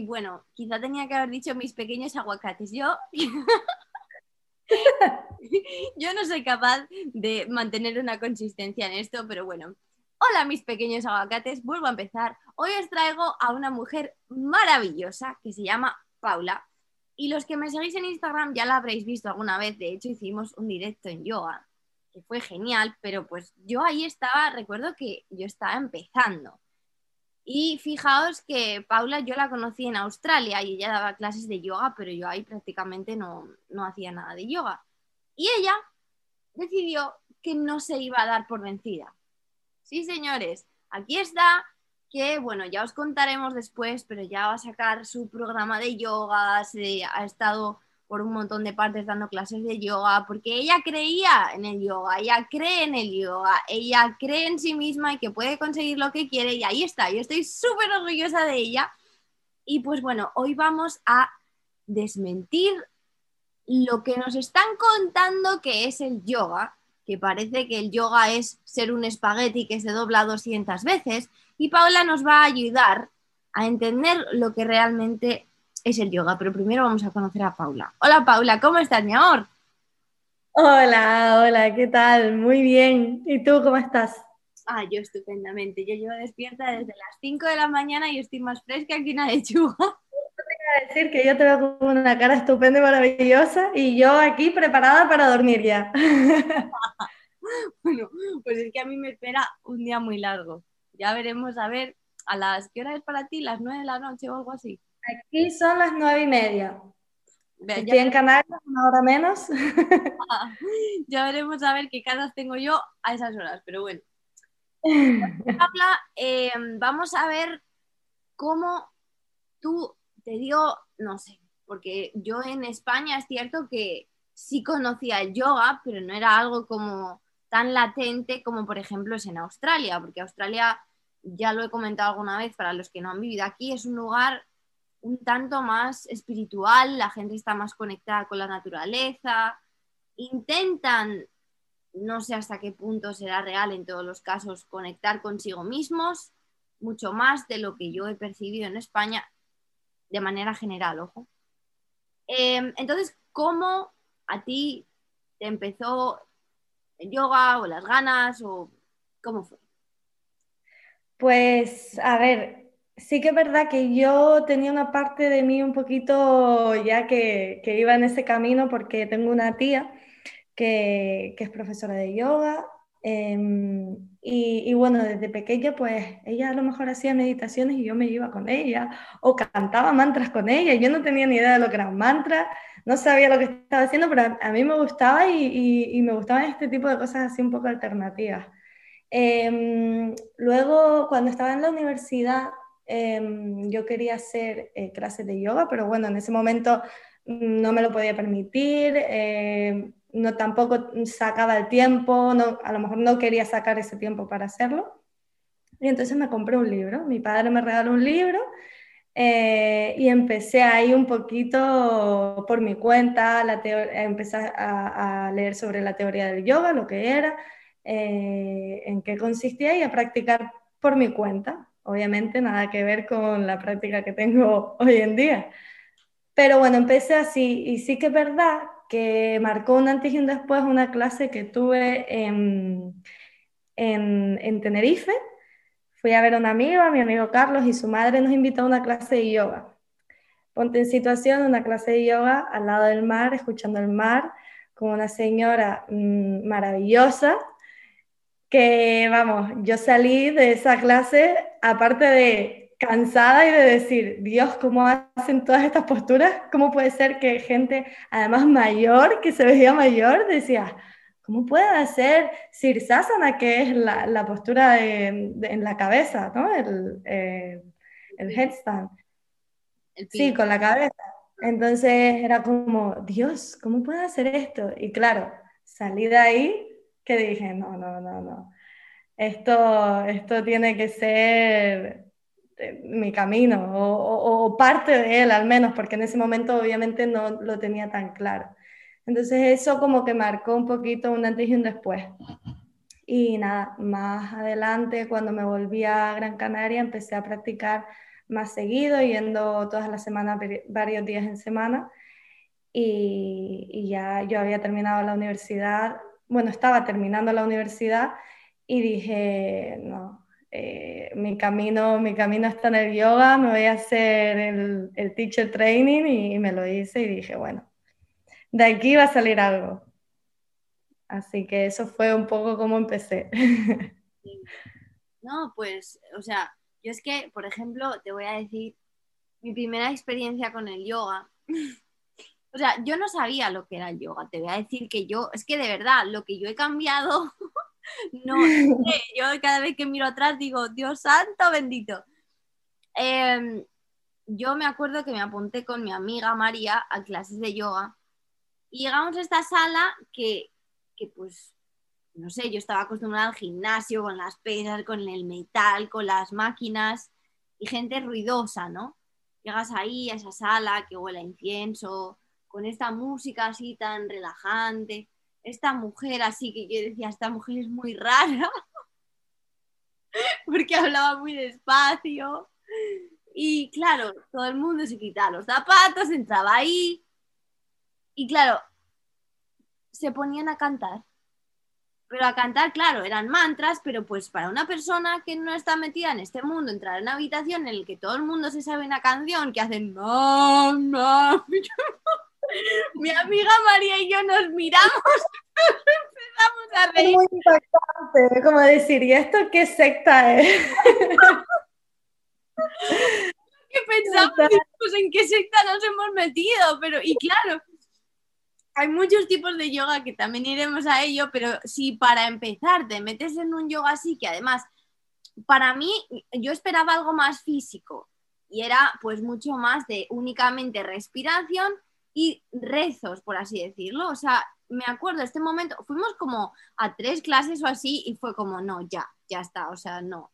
Bueno, quizá tenía que haber dicho mis pequeños aguacates. Yo Yo no soy capaz de mantener una consistencia en esto, pero bueno. Hola mis pequeños aguacates, vuelvo a empezar. Hoy os traigo a una mujer maravillosa que se llama Paula. Y los que me seguís en Instagram ya la habréis visto alguna vez. De hecho, hicimos un directo en yoga, que fue genial, pero pues yo ahí estaba, recuerdo que yo estaba empezando. Y fijaos que Paula yo la conocí en Australia y ella daba clases de yoga, pero yo ahí prácticamente no, no hacía nada de yoga. Y ella decidió que no se iba a dar por vencida. Sí, señores, aquí está, que bueno, ya os contaremos después, pero ya va a sacar su programa de yoga, se ha estado por un montón de partes dando clases de yoga, porque ella creía en el yoga, ella cree en el yoga, ella cree en sí misma y que puede conseguir lo que quiere y ahí está, yo estoy súper orgullosa de ella. Y pues bueno, hoy vamos a desmentir lo que nos están contando que es el yoga, que parece que el yoga es ser un espagueti que se dobla 200 veces, y Paula nos va a ayudar a entender lo que realmente es el yoga, pero primero vamos a conocer a Paula. Hola Paula, ¿cómo estás, mi amor? Hola, hola, ¿qué tal? Muy bien. ¿Y tú cómo estás? Ah, yo estupendamente. Yo llevo despierta desde las 5 de la mañana y estoy más fresca que una lechuga. Te decir que yo te veo con una cara estupenda y maravillosa y yo aquí preparada para dormir ya. bueno, pues es que a mí me espera un día muy largo. Ya veremos a ver a las qué hora es para ti, las 9 de la noche o algo así. Aquí son las nueve y media. Estoy en Canarias, una hora menos. ya veremos a ver qué caras tengo yo a esas horas, pero bueno. Habla, em, vamos a ver cómo tú te dio, no sé, porque yo en España es cierto que sí conocía el yoga, pero no era algo como tan latente como por ejemplo es en Australia, porque Australia, ya lo he comentado alguna vez para los que no han vivido aquí, es un lugar un tanto más espiritual, la gente está más conectada con la naturaleza, intentan, no sé hasta qué punto será real en todos los casos, conectar consigo mismos, mucho más de lo que yo he percibido en España de manera general, ojo. Em, entonces, ¿cómo a ti te empezó el yoga o las ganas o cómo fue? Pues, a ver, sí que es verdad que yo tenía una parte de mí un poquito ya que, iba en ese camino porque tengo una tía que, que es profesora de yoga em, y, y, bueno, desde pequeña pues ella a lo mejor hacía meditaciones y yo me iba con ella o cantaba mantras con ella. Yo no tenía ni idea de lo que era un mantra, no sabía lo que estaba haciendo, pero a, mí me gustaba y, me gustaban este tipo de cosas así un poco alternativas. Eh, luego, cuando estaba en la universidad, Em, yo quería hacer eh, clases de yoga, pero bueno, en ese momento no me lo podía permitir, em, no tampoco sacaba el tiempo, no, a lo mejor no quería sacar ese tiempo para hacerlo. Y entonces me compré un libro, mi padre me regaló un libro eh, y empecé ahí un poquito por mi cuenta, la empecé a, a, leer sobre la teoría del yoga, lo que era, eh, en qué consistía y a practicar por mi cuenta obviamente nada que ver con la práctica que tengo hoy en día. Pero bueno, empecé así y sí que es verdad que marcó un antes y un después una clase que tuve en, en, Tenerife. Fui a ver a un amigo, a mi amigo Carlos, y su madre nos invitó a una clase de yoga. Ponte en situación, una clase de yoga al lado del mar, escuchando el mar, con una señora mm, maravillosa, que vamos, yo salí de esa clase aparte de cansada y de decir, Dios, ¿cómo hacen todas estas posturas? ¿Cómo puede ser que gente, además mayor, que se veía mayor, decía, ¿cómo puede hacer Sirsasana, que es la, la postura de, en la cabeza, ¿no? El, eh, el headstand. sí, con la cabeza. Entonces era como, Dios, ¿cómo puedo hacer esto? Y claro, salí de ahí que dije, no, no, no, no. Esto, esto tiene que ser eh, mi camino o, parte de él al menos, porque en ese momento obviamente no lo tenía tan claro. Entonces eso como que marcó un poquito un antes y un después. Y nada, más adelante cuando me volví a Gran Canaria empecé a practicar más seguido, yendo todas las semanas, varios días en semana. Y, ya yo había terminado la universidad, bueno, estaba terminando la universidad y dije, no, eh, mi, camino, mi camino está en el yoga, me voy a hacer el, teacher training y, me lo hice y dije, bueno, de aquí va a salir algo. Así que eso fue un poco como empecé. No, pues, o sea, yo es que, por ejemplo, te voy a decir mi primera experiencia con el yoga. O sea, yo no sabía lo que era el yoga. Te voy a decir que yo, es que de verdad, lo que yo he cambiado, no sé. Yo cada vez que miro atrás digo, Dios santo bendito. Em, yo me acuerdo que me apunté con mi amiga María a clases de yoga y llegamos a esta sala que, que pues no sé, yo estaba acostumbrada al gimnasio, con las pesas, con el metal, con las máquinas y gente ruidosa, ¿no? Llegas ahí a esa sala que huele a incienso, con esta música así tan relajante, esta mujer así que yo decía, esta mujer es muy rara, porque hablaba muy despacio. Y claro, todo el mundo se quitaba los zapatos, entraba ahí. Y claro, se ponían a cantar pero a cantar, claro, eran mantras, pero pues para una persona que no está metida en este mundo, entrar en una habitación en la que todo el mundo se sabe una canción que hacen. Mi amiga María y yo nos miramos, empezamos a reír. Muy impactante, como decir, ¿y esto qué secta es? ¿Qué pensamos? Pues, ¿En qué secta nos hemos metido? Pero, y claro, hay muchos tipos de yoga que también iremos a ello, pero si para empezar te metes en un yoga así, que además, para mí, yo esperaba algo más físico y era pues mucho más de únicamente respiración y rezos, por así decirlo. O sea, me acuerdo este momento, fuimos como a tres clases o así y fue como, no, ya, ya está, o sea, no.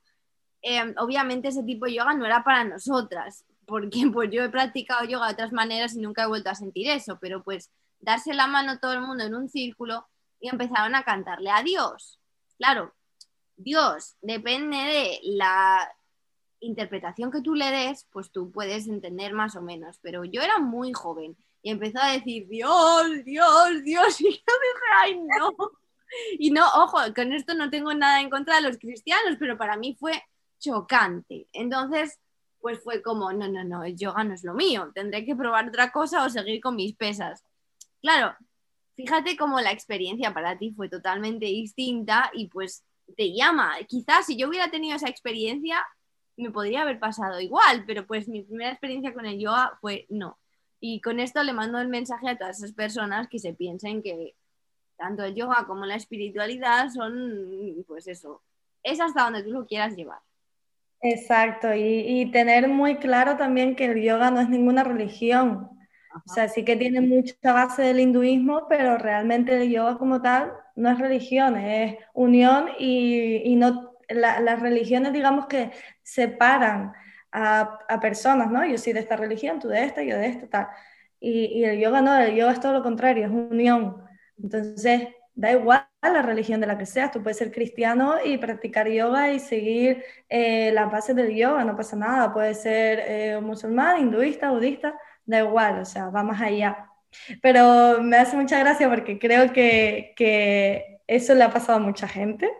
Em, obviamente ese tipo de yoga no era para nosotras, porque pues yo he practicado yoga de otras maneras y nunca he vuelto a sentir eso, pero pues darse la mano todo el mundo en un círculo y empezaron a cantarle a Dios. Claro, Dios depende de la interpretación que tú le des, pues tú puedes entender más o menos, pero yo era muy joven y empezó a decir Dios, Dios, Dios, y yo dije, ay, no. Y no, ojo, con esto no tengo nada en contra de los cristianos, pero para mí fue chocante. Entonces, pues fue como, no, no, no, el yoga no es lo mío, tendré que probar otra cosa o seguir con mis pesas. Claro, fíjate cómo la experiencia para ti fue totalmente distinta y pues te llama. Quizás si yo hubiera tenido esa experiencia, me podría haber pasado igual, pero pues mi primera experiencia con el yoga fue no. Y con esto le mando el mensaje a todas esas personas que se piensen que tanto el yoga como la espiritualidad son, pues eso, es hasta donde tú lo quieras llevar. Exacto, y, y tener muy claro también que el yoga no es ninguna religión, o sea, sí que tiene mucha base del hinduismo, pero realmente el yoga como tal no es religión, es unión y, y no, las religiones digamos que separan a, personas, ¿no? Yo soy de esta religión, tú de esta, yo de esta, tal. Y, y, el yoga no, el yoga es todo lo contrario, es unión. Entonces, da igual la religión de la que seas, tú puedes ser cristiano y practicar yoga y seguir eh, las bases del yoga, no pasa nada, puedes ser eh, musulmán, hinduista, budista, da igual, o sea, va más allá. Pero me hace mucha gracia porque creo que, que eso le ha pasado a mucha gente.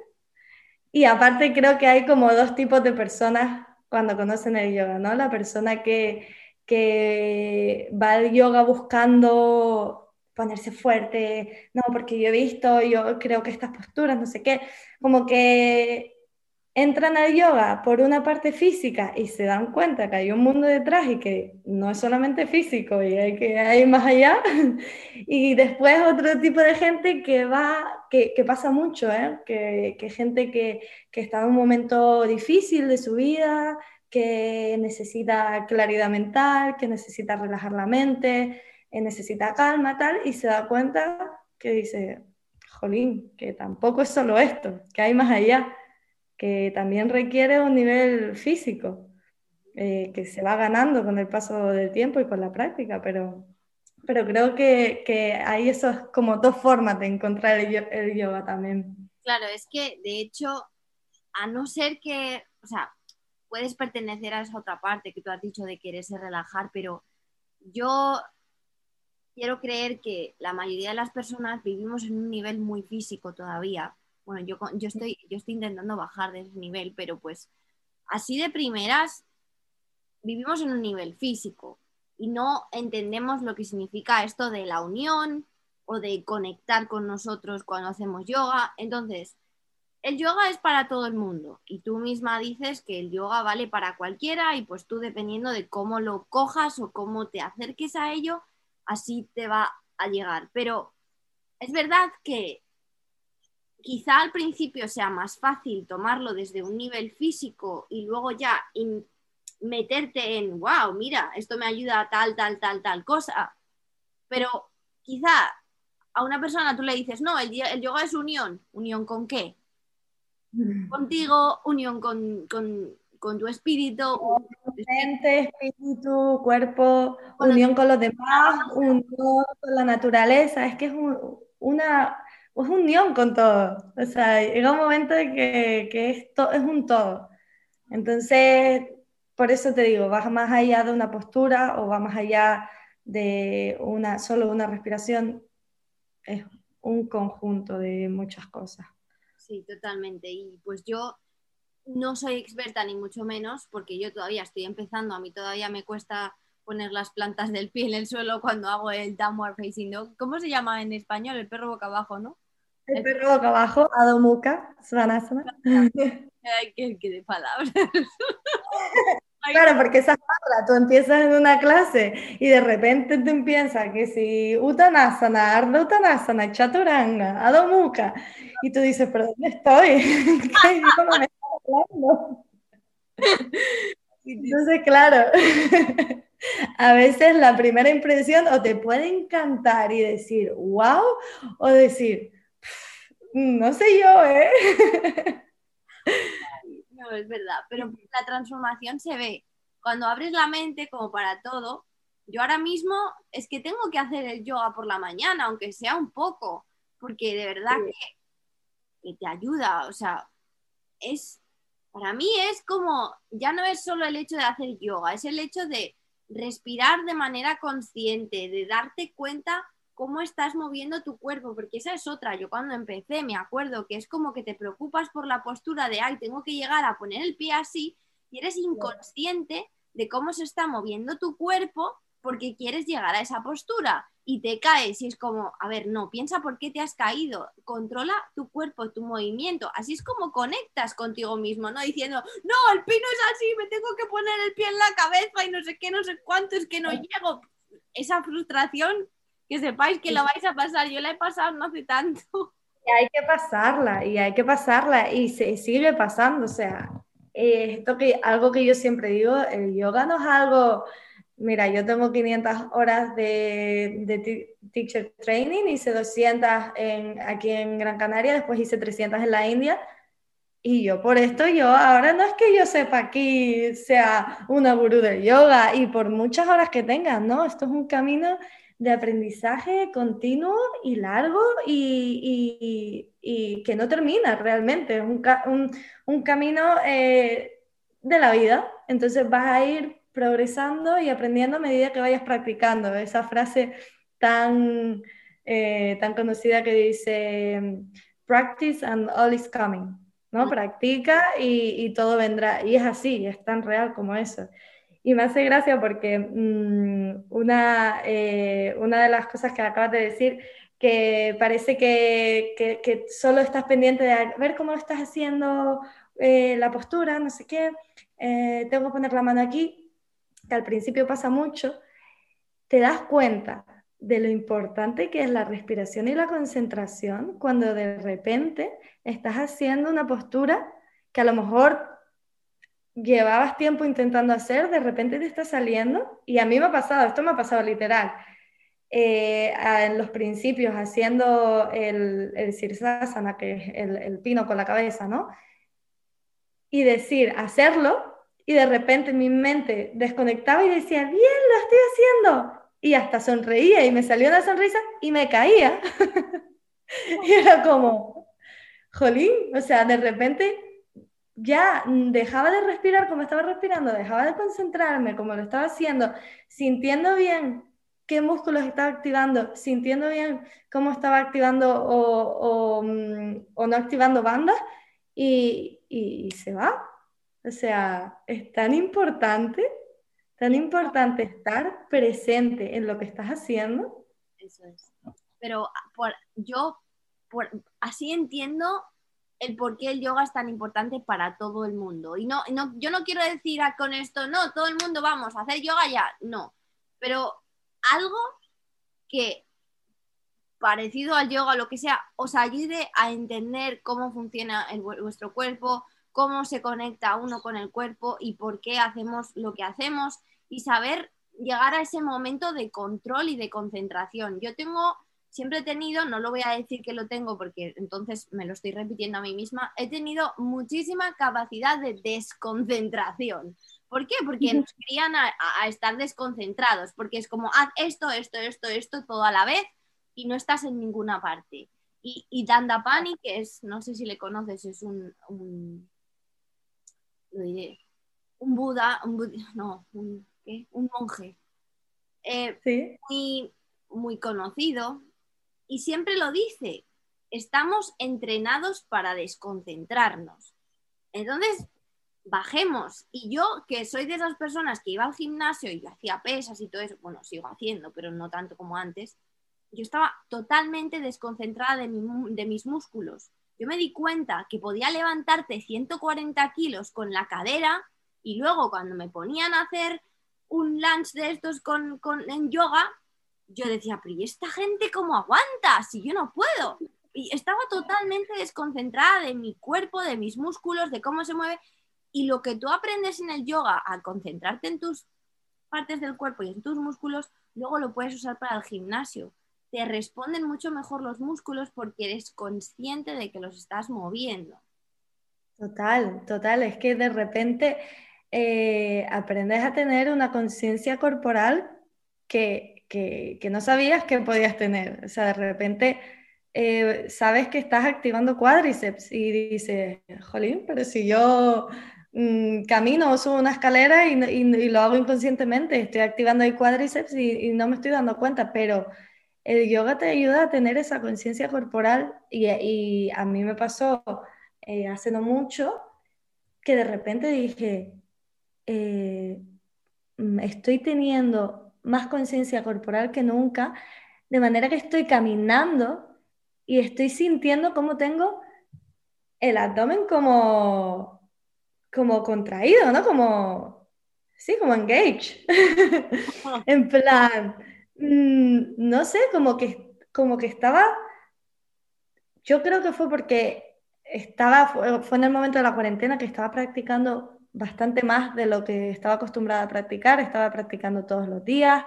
Y aparte creo que hay como dos tipos de personas cuando conocen el yoga, ¿no? La persona que, que va al yoga buscando ponerse fuerte, no, porque yo he visto, yo creo que estas posturas, no sé qué, como que entran al yoga por una parte física y se dan cuenta que hay un mundo detrás y que no es solamente físico y hay que hay más allá. y después otro tipo de gente que va, que, que pasa mucho, ¿eh? que, que, gente que, que está en un momento difícil de su vida, que necesita claridad mental, que necesita relajar la mente, que necesita calma, tal, y se da cuenta que dice, jolín, que tampoco es solo esto, que hay más allá, que también requiere un nivel físico, eh, que se va ganando con el paso del tiempo y con la práctica, pero, pero creo que, que hay esos como dos formas de encontrar el, el yoga también. Claro, es que de hecho, a no ser que, o sea, puedes pertenecer a esa otra parte que tú has dicho de quererse relajar, pero yo quiero creer que la mayoría de las personas vivimos en un nivel muy físico todavía. Bueno, yo, yo, estoy, yo estoy intentando bajar de ese nivel, pero pues así de primeras vivimos en un nivel físico y no entendemos lo que significa esto de la unión o de conectar con nosotros cuando hacemos yoga. Entonces, el yoga es para todo el mundo y tú misma dices que el yoga vale para cualquiera y pues tú dependiendo de cómo lo cojas o cómo te acerques a ello, así te va a llegar. Pero es verdad que quizá al principio sea más fácil tomarlo desde un nivel físico y luego ya meterte en, wow, mira, esto me ayuda a tal, tal, tal, tal cosa. Pero quizá a una persona tú le dices, no, el, el yoga es unión. ¿Unión con qué? contigo, unión con, tu espíritu. Mente, espíritu, cuerpo, unión con los demás, unión con la naturaleza. Es que es una es unión con todo. O sea, llega un momento de que, que esto es un todo. Entonces, por eso te digo, vas más allá de una postura o va más allá de una, solo una respiración. Es un conjunto de muchas cosas. Sí, totalmente. Y pues yo no soy experta ni mucho menos porque yo todavía estoy empezando, a mí todavía me cuesta poner las plantas del pie en el suelo cuando hago el downward facing dog. ¿Cómo se llama en español? El perro boca abajo, ¿no? El, perro boca abajo, Adho Mukha, Svanasana. Ay, qué, qué de palabras. Claro, porque esa palabra, tú empiezas en una clase y de repente tú empiezas que si Uttanasana, Ardha Uttanasana, Chaturanga, Adho Mukha, y tú dices, ¿pero dónde estoy? ¿Qué me estás hablando? Entonces, claro, a veces la primera impresión o te puede encantar y decir, wow, o decir, no sé yo, ¿eh? No, es verdad, pero la transformación se ve. Cuando abres la mente, como para todo, yo ahora mismo es que tengo que hacer el yoga por la mañana, aunque sea un poco, porque de verdad que, te ayuda, o sea, es, para mí es como, ya no es solo el hecho de hacer yoga, es el hecho de respirar de manera consciente, de darte cuenta cómo estás moviendo tu cuerpo, porque esa es otra. Yo cuando empecé me acuerdo que es como que te preocupas por la postura de, ay, tengo que llegar a poner el pie así, y eres inconsciente de cómo se está moviendo tu cuerpo porque quieres llegar a esa postura y te caes y es como, a ver, no, piensa por qué te has caído, controla tu cuerpo, tu movimiento, así es como conectas contigo mismo, ¿no? Diciendo, no, el pino es así, me tengo que poner el pie en la cabeza y no sé qué, no sé cuánto, es que no llego. Esa frustración que sepáis que lo vais a pasar. Yo la he pasado no hace tanto. Y hay que pasarla, y hay que pasarla, y se sigue pasando. O sea, eh, esto que, algo que yo siempre digo, el yoga no es algo. Mira, yo tengo 500 horas de, de teacher training, hice 200 en, aquí en Gran Canaria, después hice 300 en la India. Y yo por esto, yo ahora no es que yo sepa aquí sea una gurú del yoga y por muchas horas que tengas, ¿no? Esto es un camino de aprendizaje continuo y largo y, que no termina realmente, es un, camino eh, de la vida. Entonces vas a ir progresando y aprendiendo a medida que vayas practicando. Esa frase tan, eh, tan conocida que dice, practice and all is coming. ¿no? Practica y, y todo vendrá. Y es así, es tan real como eso. Y me hace gracia porque mm, una, eh, una de las cosas que acabas de decir, que parece que, que, solo estás pendiente de ver cómo lo estás haciendo, eh, la postura, no sé qué, eh, tengo que poner la mano aquí, que al principio pasa mucho, te das cuenta de lo importante que es la respiración y la concentración cuando de repente estás haciendo una postura que a lo mejor llevabas tiempo intentando hacer, de repente te está saliendo, y a mí me ha pasado, esto me ha pasado literal, eh, en los principios haciendo el, el sirsasana, que es el, el, pino con la cabeza, ¿no? Y decir, hacerlo, y de repente mi mente desconectaba y decía, bien, lo estoy haciendo. Y hasta sonreía y me salió una sonrisa y me caía. y era como, jolín, o sea, de repente ya dejaba de respirar como estaba respirando, dejaba de concentrarme como lo estaba haciendo, sintiendo bien qué músculos estaba activando, sintiendo bien cómo estaba activando o, mm, no activando bandas y, y, se va. O sea, es tan importante, tan importante estar presente en lo que estás haciendo. Eso es. Pero por, yo por, así entiendo el por qué el yoga es tan importante para todo el mundo. Y no, no, yo no quiero decir con esto, no, todo el mundo vamos a hacer yoga ya, no. Pero algo que parecido al yoga, lo que sea, os ayude a entender cómo funciona vuestro cuerpo, cómo se conecta uno con el cuerpo y por qué hacemos lo que hacemos y saber llegar a ese momento de control y de concentración. Yo tengo siempre he tenido, no lo voy a decir que lo tengo porque entonces me lo estoy repitiendo a mí misma, he tenido muchísima capacidad de desconcentración. ¿Por qué? Porque nos crían a, estar desconcentrados, porque es como, haz esto, esto, esto, esto, todo a la vez y no estás en ninguna parte. Y, y Dandapani, que es, no sé si le conoces, es un, un lo diré, un Buda, un no, un, ¿qué? un monje. Eh, ¿Sí? muy, muy conocido, y siempre lo dice, estamos entrenados para desconcentrarnos. Entonces, bajemos. Y yo, que soy de esas personas que iba al gimnasio y hacía pesas y todo eso, bueno, sigo haciendo, pero no tanto como antes, yo estaba totalmente desconcentrada de, mis músculos. Yo me di cuenta que podía levantarte 140 kilos con la cadera y luego cuando me ponían a hacer un lunch de estos con, en yoga, yo decía, pero ¿y esta gente cómo aguanta? Si yo no puedo. Y estaba totalmente desconcentrada de mi cuerpo, de mis músculos, de cómo se mueve. Y lo que tú aprendes en el yoga, a concentrarte en tus partes del cuerpo y en tus músculos, luego lo puedes usar para el gimnasio. Te responden mucho mejor los músculos porque eres consciente de que los estás moviendo. Total, total. Es que de repente eh, aprendes a tener una conciencia corporal que que, no sabías que podías tener. O sea, de repente eh, sabes que estás activando cuádriceps y dices, jolín, pero si yo mm, camino o subo una escalera y, lo hago inconscientemente, estoy activando el cuádriceps y, no me estoy dando cuenta, pero el yoga te ayuda a tener esa conciencia corporal y, a mí me pasó eh, hace no mucho que de repente dije, eh, mm, estoy teniendo más conciencia corporal que nunca, de manera que estoy caminando y estoy sintiendo cómo tengo el abdomen como, como contraído, ¿no? Como, sí, como engage. en plan, mm, no sé, como que, como que estaba, yo creo que fue porque estaba, fue en el momento de la cuarentena que estaba practicando bastante más de lo que estaba acostumbrada a practicar, estaba practicando todos los días,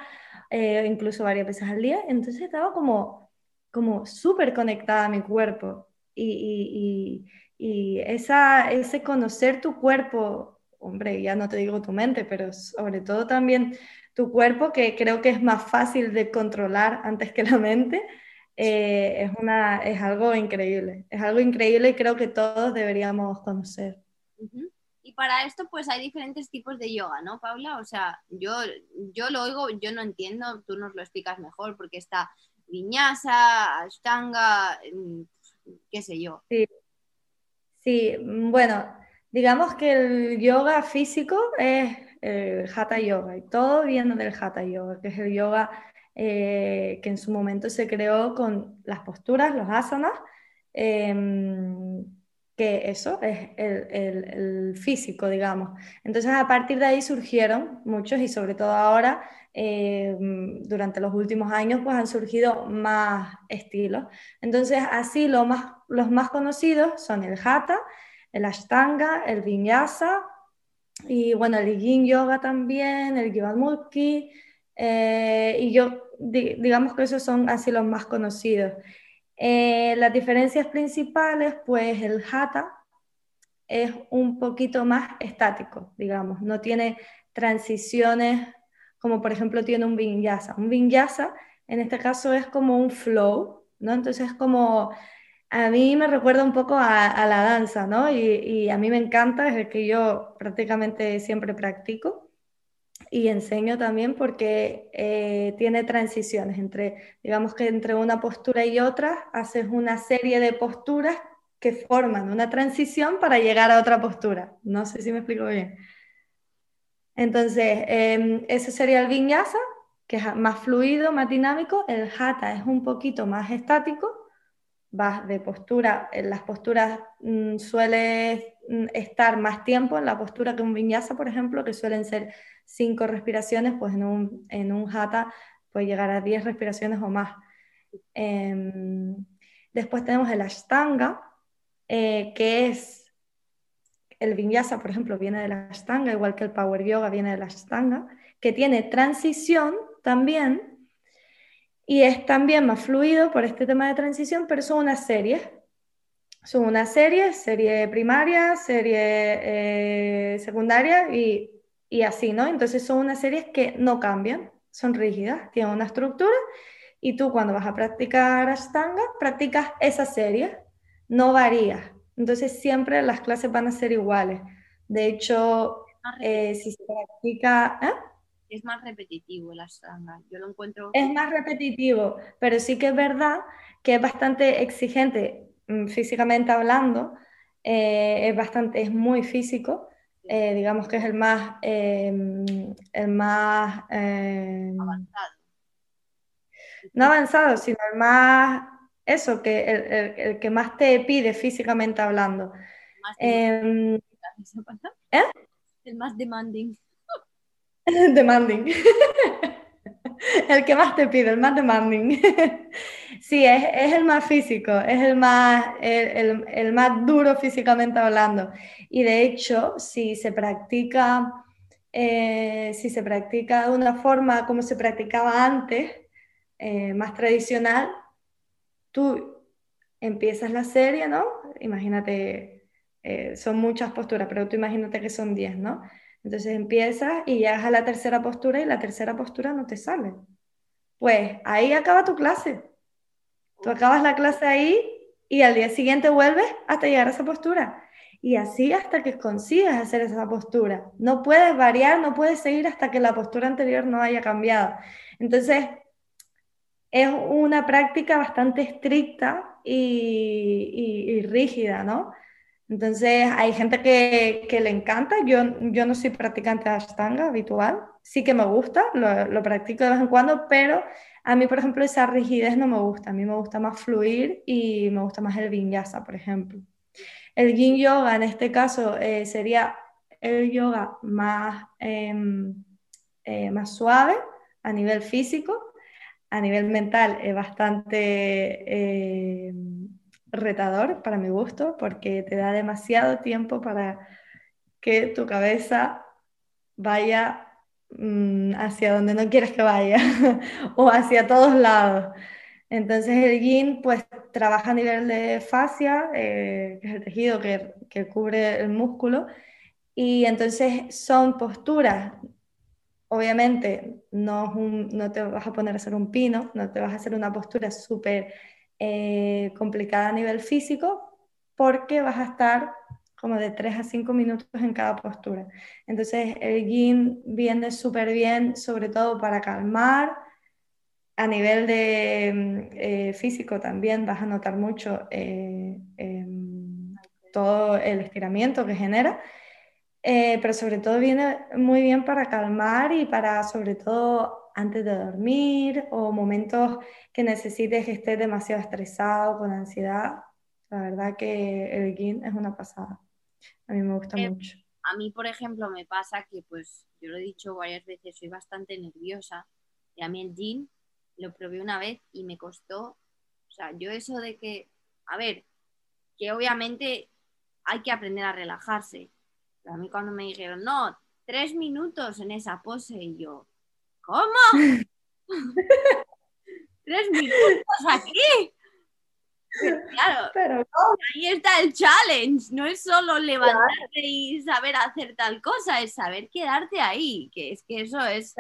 eh, incluso varias veces al día, entonces estaba como, como súper conectada a mi cuerpo. Y, y, esa, ese conocer tu cuerpo, hombre, ya no te digo tu mente, pero sobre todo también tu cuerpo, que creo que es más fácil de controlar antes que la mente, eh, es, una, es algo increíble, es algo increíble y creo que todos deberíamos conocer. Y para esto, pues hay diferentes tipos de yoga, ¿no, Paula? O sea, yo, yo lo oigo, yo no entiendo, tú nos lo explicas mejor, porque está viñasa, ashtanga, mm, qué sé yo. Sí. sí, bueno, digamos que el yoga físico es el hatha yoga, y todo viene del hatha yoga, que es el yoga eh, que en su momento se creó con las posturas, los asanas. Em, eso es el, físico, digamos. Entonces, a partir de ahí surgieron muchos y sobre todo ahora, eh, durante los últimos años, pues han surgido más estilos. Entonces, así más, los más conocidos son el Hatha, el Ashtanga, el Vinyasa y bueno, el yin yoga también, el Jivamukti, eh, y yo digamos que esos son así los más conocidos. Eh, las diferencias principales, pues el hatha es un poquito más estático, digamos, no tiene transiciones como por ejemplo tiene un vinyasa. Un vinyasa en este caso es como un flow, ¿no? Entonces es como, a mí me recuerda un poco a, la danza, ¿no? Y, a mí me encanta, es el que yo prácticamente siempre practico y enseño también porque eh, tiene transiciones entre, digamos que entre una postura y otra, haces una serie de posturas que forman una transición para llegar a otra postura. No sé si me explico bien. Entonces, em, ese sería el vinyasa, que es más fluido, más dinámico. El hatha es un poquito más estático, vas de postura, en las posturas mm, suele mm, estar más tiempo en la postura que un vinyasa, por ejemplo, que suelen ser cinco respiraciones, pues en un, en un hatha puede llegar a 10 respiraciones o más. Em, después tenemos el ashtanga, eh, que es el vinyasa, por ejemplo, viene de la ashtanga, igual que el power yoga viene de la ashtanga, que tiene transición también y es también más fluido por este tema de transición, pero son unas series. Son una serie, serie primaria, serie eh, secundaria y, y así, ¿no? Entonces son unas series que no cambian, son rígidas, tienen una estructura y tú cuando vas a practicar Ashtanga, practicas esa serie, no varías. Entonces siempre las clases van a ser iguales. De hecho, eh, si se practica... ¿eh? Es más repetitivo la ashtanga. Yo lo encuentro... Es más repetitivo, pero sí que es verdad que es bastante exigente mm, físicamente hablando. Eh, es bastante, es muy físico. digamos que es el más, em, el más em, avanzado. No avanzado, sino el más eso, que el, que más te pide físicamente hablando. Em, ¿Eh? El más demanding. demanding. el que más te pide, el más demanding. sí, es, el más físico, es el más, el, más duro físicamente hablando. Y de hecho, si se practica, eh, si se practica de una forma como se practicaba antes, eh, más tradicional, tú empiezas la serie, ¿no? Imagínate, eh, son muchas posturas, pero tú imagínate que son 10, ¿no? Entonces empiezas y llegas a la tercera postura y la tercera postura no te sale. Pues ahí acaba tu clase. Tú acabas la clase ahí y al día siguiente vuelves hasta llegar a esa postura. Y así hasta que consigas hacer esa postura. No puedes variar, no puedes seguir hasta que la postura anterior no haya cambiado. Entonces, es una práctica bastante estricta y, rígida, ¿no? Entonces hay gente que, le encanta, yo, yo no soy practicante de Ashtanga habitual, sí que me gusta, lo, practico de vez en cuando, pero a mí, por ejemplo, esa rigidez no me gusta, a mí me gusta más fluir y me gusta más el vinyasa, por ejemplo. El yin yoga en este caso eh, sería el yoga más, em, eh, más suave a nivel físico, a nivel mental es bastante eh, retador para mi gusto porque te da demasiado tiempo para que tu cabeza vaya mm, hacia donde no quieres que vaya o hacia todos lados. Entonces el yin pues trabaja a nivel de fascia, eh, que es el tejido que, que cubre el músculo, y entonces son posturas obviamente no, no, te vas a poner a hacer un pino, no te vas a hacer una postura súper eh, complicada a nivel físico, porque vas a estar como de 3 a 5 minutos en cada postura. Entonces el yin viene súper bien, sobre todo para calmar. A nivel de mm, eh, físico también vas a notar mucho eh, em, todo el estiramiento que genera. Pero sobre todo viene muy bien para calmar y para, sobre todo, antes de dormir o momentos que necesites que estés demasiado estresado, con ansiedad. La verdad que el yin es una pasada. A mí me gusta eh, mucho. A mí, por ejemplo, me pasa que, pues, yo lo he dicho varias veces, soy bastante nerviosa y a mí el yin lo probé una vez y me costó, o sea, yo eso de que, a ver, que obviamente hay que aprender a relajarse, a mí cuando me dijeron, no, tres minutos en esa pose y yo, ¿cómo? ¿Tres minutos aquí? claro, ahí está el challenge, no es solo levantarte y saber hacer tal cosa, es saber quedarte ahí, que es que eso es,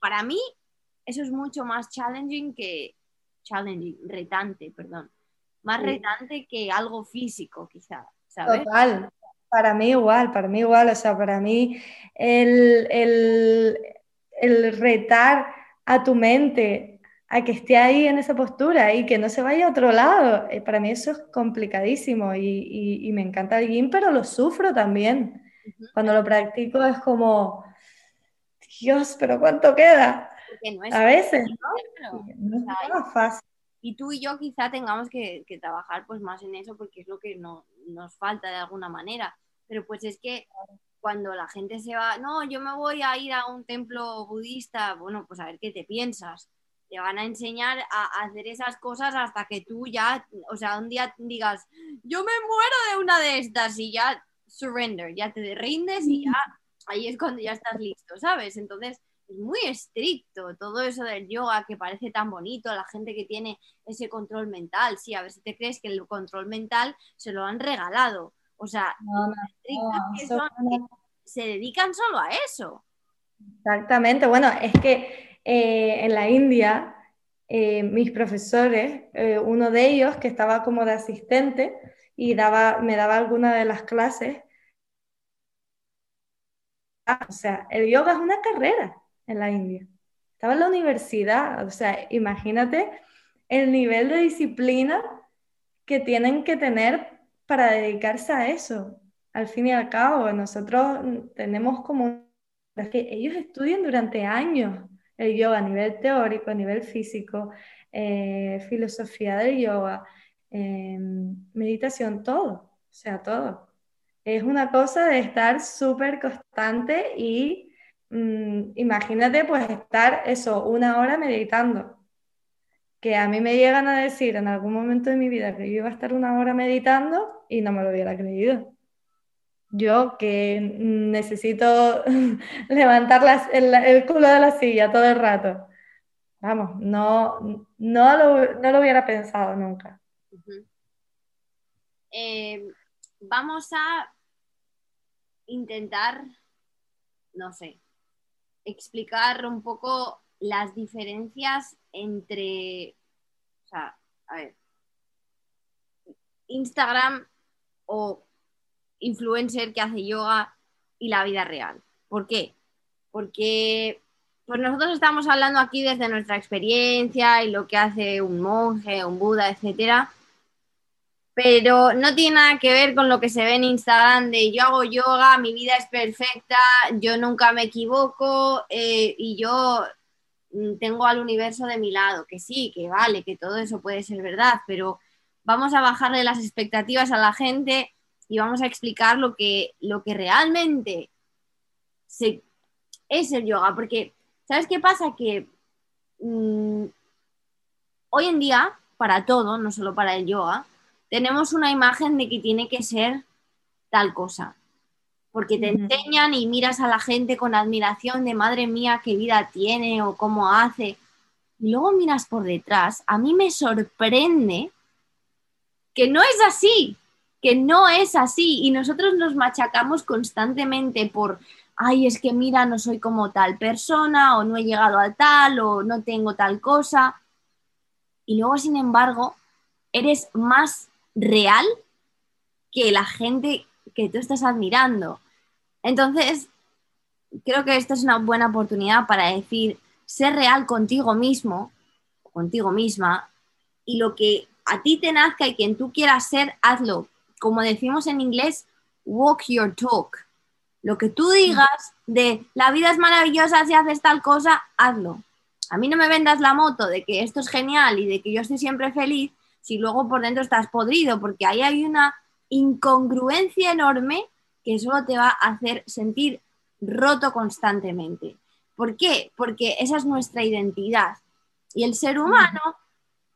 para mí, eso es mucho más challenging que, challenging, retante, perdón, más retante que algo físico quizá, ¿sabes? Total, para mí igual, para mí igual, o sea, para mí el, el, el retar a tu mente a que esté ahí en esa postura y que no se vaya a otro lado. Eh, para mí eso es complicadísimo y, me encanta el gym, pero lo sufro también. Cuando lo practico es como, Dios, pero ¿cuánto queda? a veces, ¿no? es fácil. Y tú y yo quizá tengamos que, trabajar pues más en eso porque es lo que no, nos falta de alguna manera. Pero pues es que cuando la gente se va, no, yo me voy a ir a un templo budista, bueno, pues a ver qué te piensas. Te van a enseñar a hacer esas cosas hasta que tú ya, o sea, un día digas, yo me muero de una de estas y ya surrender, ya te rindes y ya ahí es cuando ya estás listo, ¿sabes? Entonces es muy estricto todo eso del yoga que parece tan bonito, la gente que tiene ese control mental, sí, a ver si te crees que el control mental se lo han regalado, o sea, se dedican solo a eso. Exactamente, bueno, es que eh, en la India, eh, mis profesores, eh, uno de ellos que estaba como de asistente y daba, me daba alguna de las clases, o sea, el yoga es una carrera en la India. Estaba en la universidad, o sea, imagínate el nivel de disciplina que tienen que tener para dedicarse a eso. Al fin y al cabo, nosotros tenemos como que ellos estudian durante años el yoga a nivel teórico, a nivel físico, eh, filosofía del yoga, em, meditación, todo, o sea, todo. Es una cosa de estar súper constante y mm, imagínate pues estar eso, una hora meditando. Que a mí me llegan a decir en algún momento de mi vida que yo iba a estar una hora meditando y no me lo hubiera creído yo que necesito levantar el, culo de la silla todo el rato. Vamos, no, no, lo, hubiera pensado nunca. Eh, vamos a intentar, no sé, explicar un poco las diferencias entre, o sea, a ver, Instagram o influencer que hace yoga y la vida real. ¿Por qué? Porque pues nosotros estamos hablando aquí desde nuestra experiencia y lo que hace un monje, un Buda, etcétera, pero no tiene nada que ver con lo que se ve en Instagram de yo hago yoga, mi vida es perfecta, yo nunca me equivoco eh, y yo mm, tengo al universo de mi lado, que sí, que vale, que todo eso puede ser verdad, pero vamos a bajarle las expectativas a la gente y vamos a explicar lo que, lo que realmente es el yoga. Porque, ¿sabes qué pasa? Que mm, hoy en día, para todo, no solo para el yoga, tenemos una imagen de que tiene que ser tal cosa. Porque te enseñan y miras a la gente con admiración de madre mía, qué vida tiene o cómo hace. Y luego miras por detrás. A mí me sorprende que no es así que no es así y nosotros nos machacamos constantemente por, ay, es que mira, no soy como tal persona o no he llegado a tal o no tengo tal cosa. Y luego, sin embargo, eres más real que la gente que tú estás admirando. Entonces, creo que esta es una buena oportunidad para decir, ser real contigo mismo, contigo misma, y lo que a ti te nazca y quien tú quieras ser, hazlo, como decimos en inglés, walk your talk. Lo que tú digas de la vida es maravillosa si haces tal cosa, hazlo. A mí no me vendas la moto de que esto es genial y de que yo estoy siempre feliz si luego por dentro estás podrido, porque ahí hay una incongruencia enorme que solo te va a hacer sentir roto constantemente. ¿Por qué? Porque esa es nuestra identidad. Y el ser humano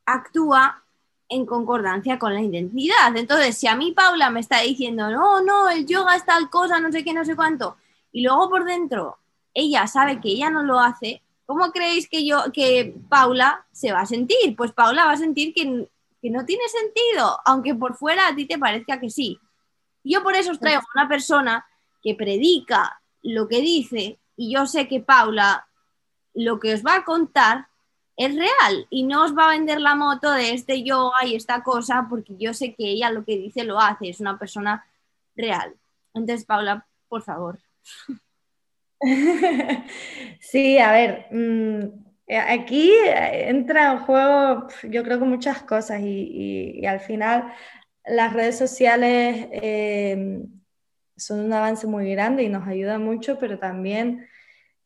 actúa en concordancia con la identidad. Entonces, si a mí Paula me está diciendo, no, no, el yoga es tal cosa, no sé qué, no sé cuánto, y luego por dentro ella sabe que ella no lo hace, ¿cómo creéis que yo, que Paula se va a sentir? Pues Paula va a sentir que, que no tiene sentido, aunque por fuera a ti te parezca que sí. Yo por eso os traigo a una persona que predica lo que dice y yo sé que Paula lo que os va a contar es real y no os va a vender la moto de este yoga y esta cosa porque yo sé que ella lo que dice lo hace, es una persona real. Entonces, Paula, por favor. Sí, a ver, mm, aquí entra en juego yo creo que muchas cosas y, al final las redes sociales eh, son un avance muy grande y nos ayudan mucho, pero también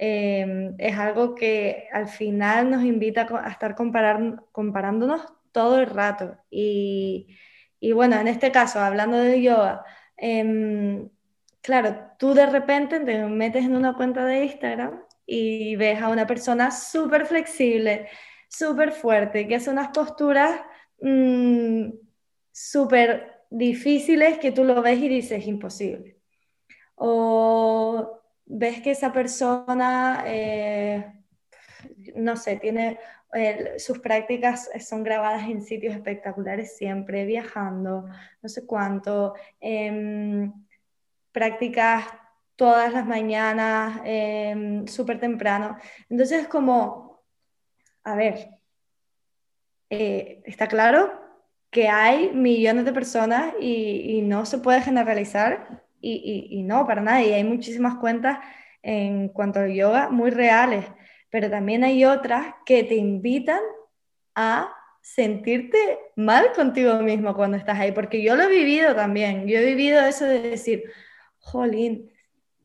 Em, es algo que al final nos invita a estar comparándonos todo el rato. Y, bueno, en este caso, hablando de yoga, em, claro, tú de repente te metes en una cuenta de Instagram y ves a una persona súper flexible, súper fuerte, que hace unas posturas mm, súper difíciles que tú lo ves y dices imposible. O ves que esa persona, eh, no sé, tiene sus prácticas son grabadas en sitios espectaculares siempre, viajando, no sé cuánto, em, prácticas todas las mañanas, em, súper temprano. Entonces es como, a ver, eh, está claro que hay millones de personas y no se puede generalizar y, no, para nada. Y hay muchísimas cuentas en cuanto al yoga muy reales, pero también hay otras que te invitan a sentirte mal contigo mismo cuando estás ahí, porque yo lo he vivido también. Yo he vivido eso de decir, jolín,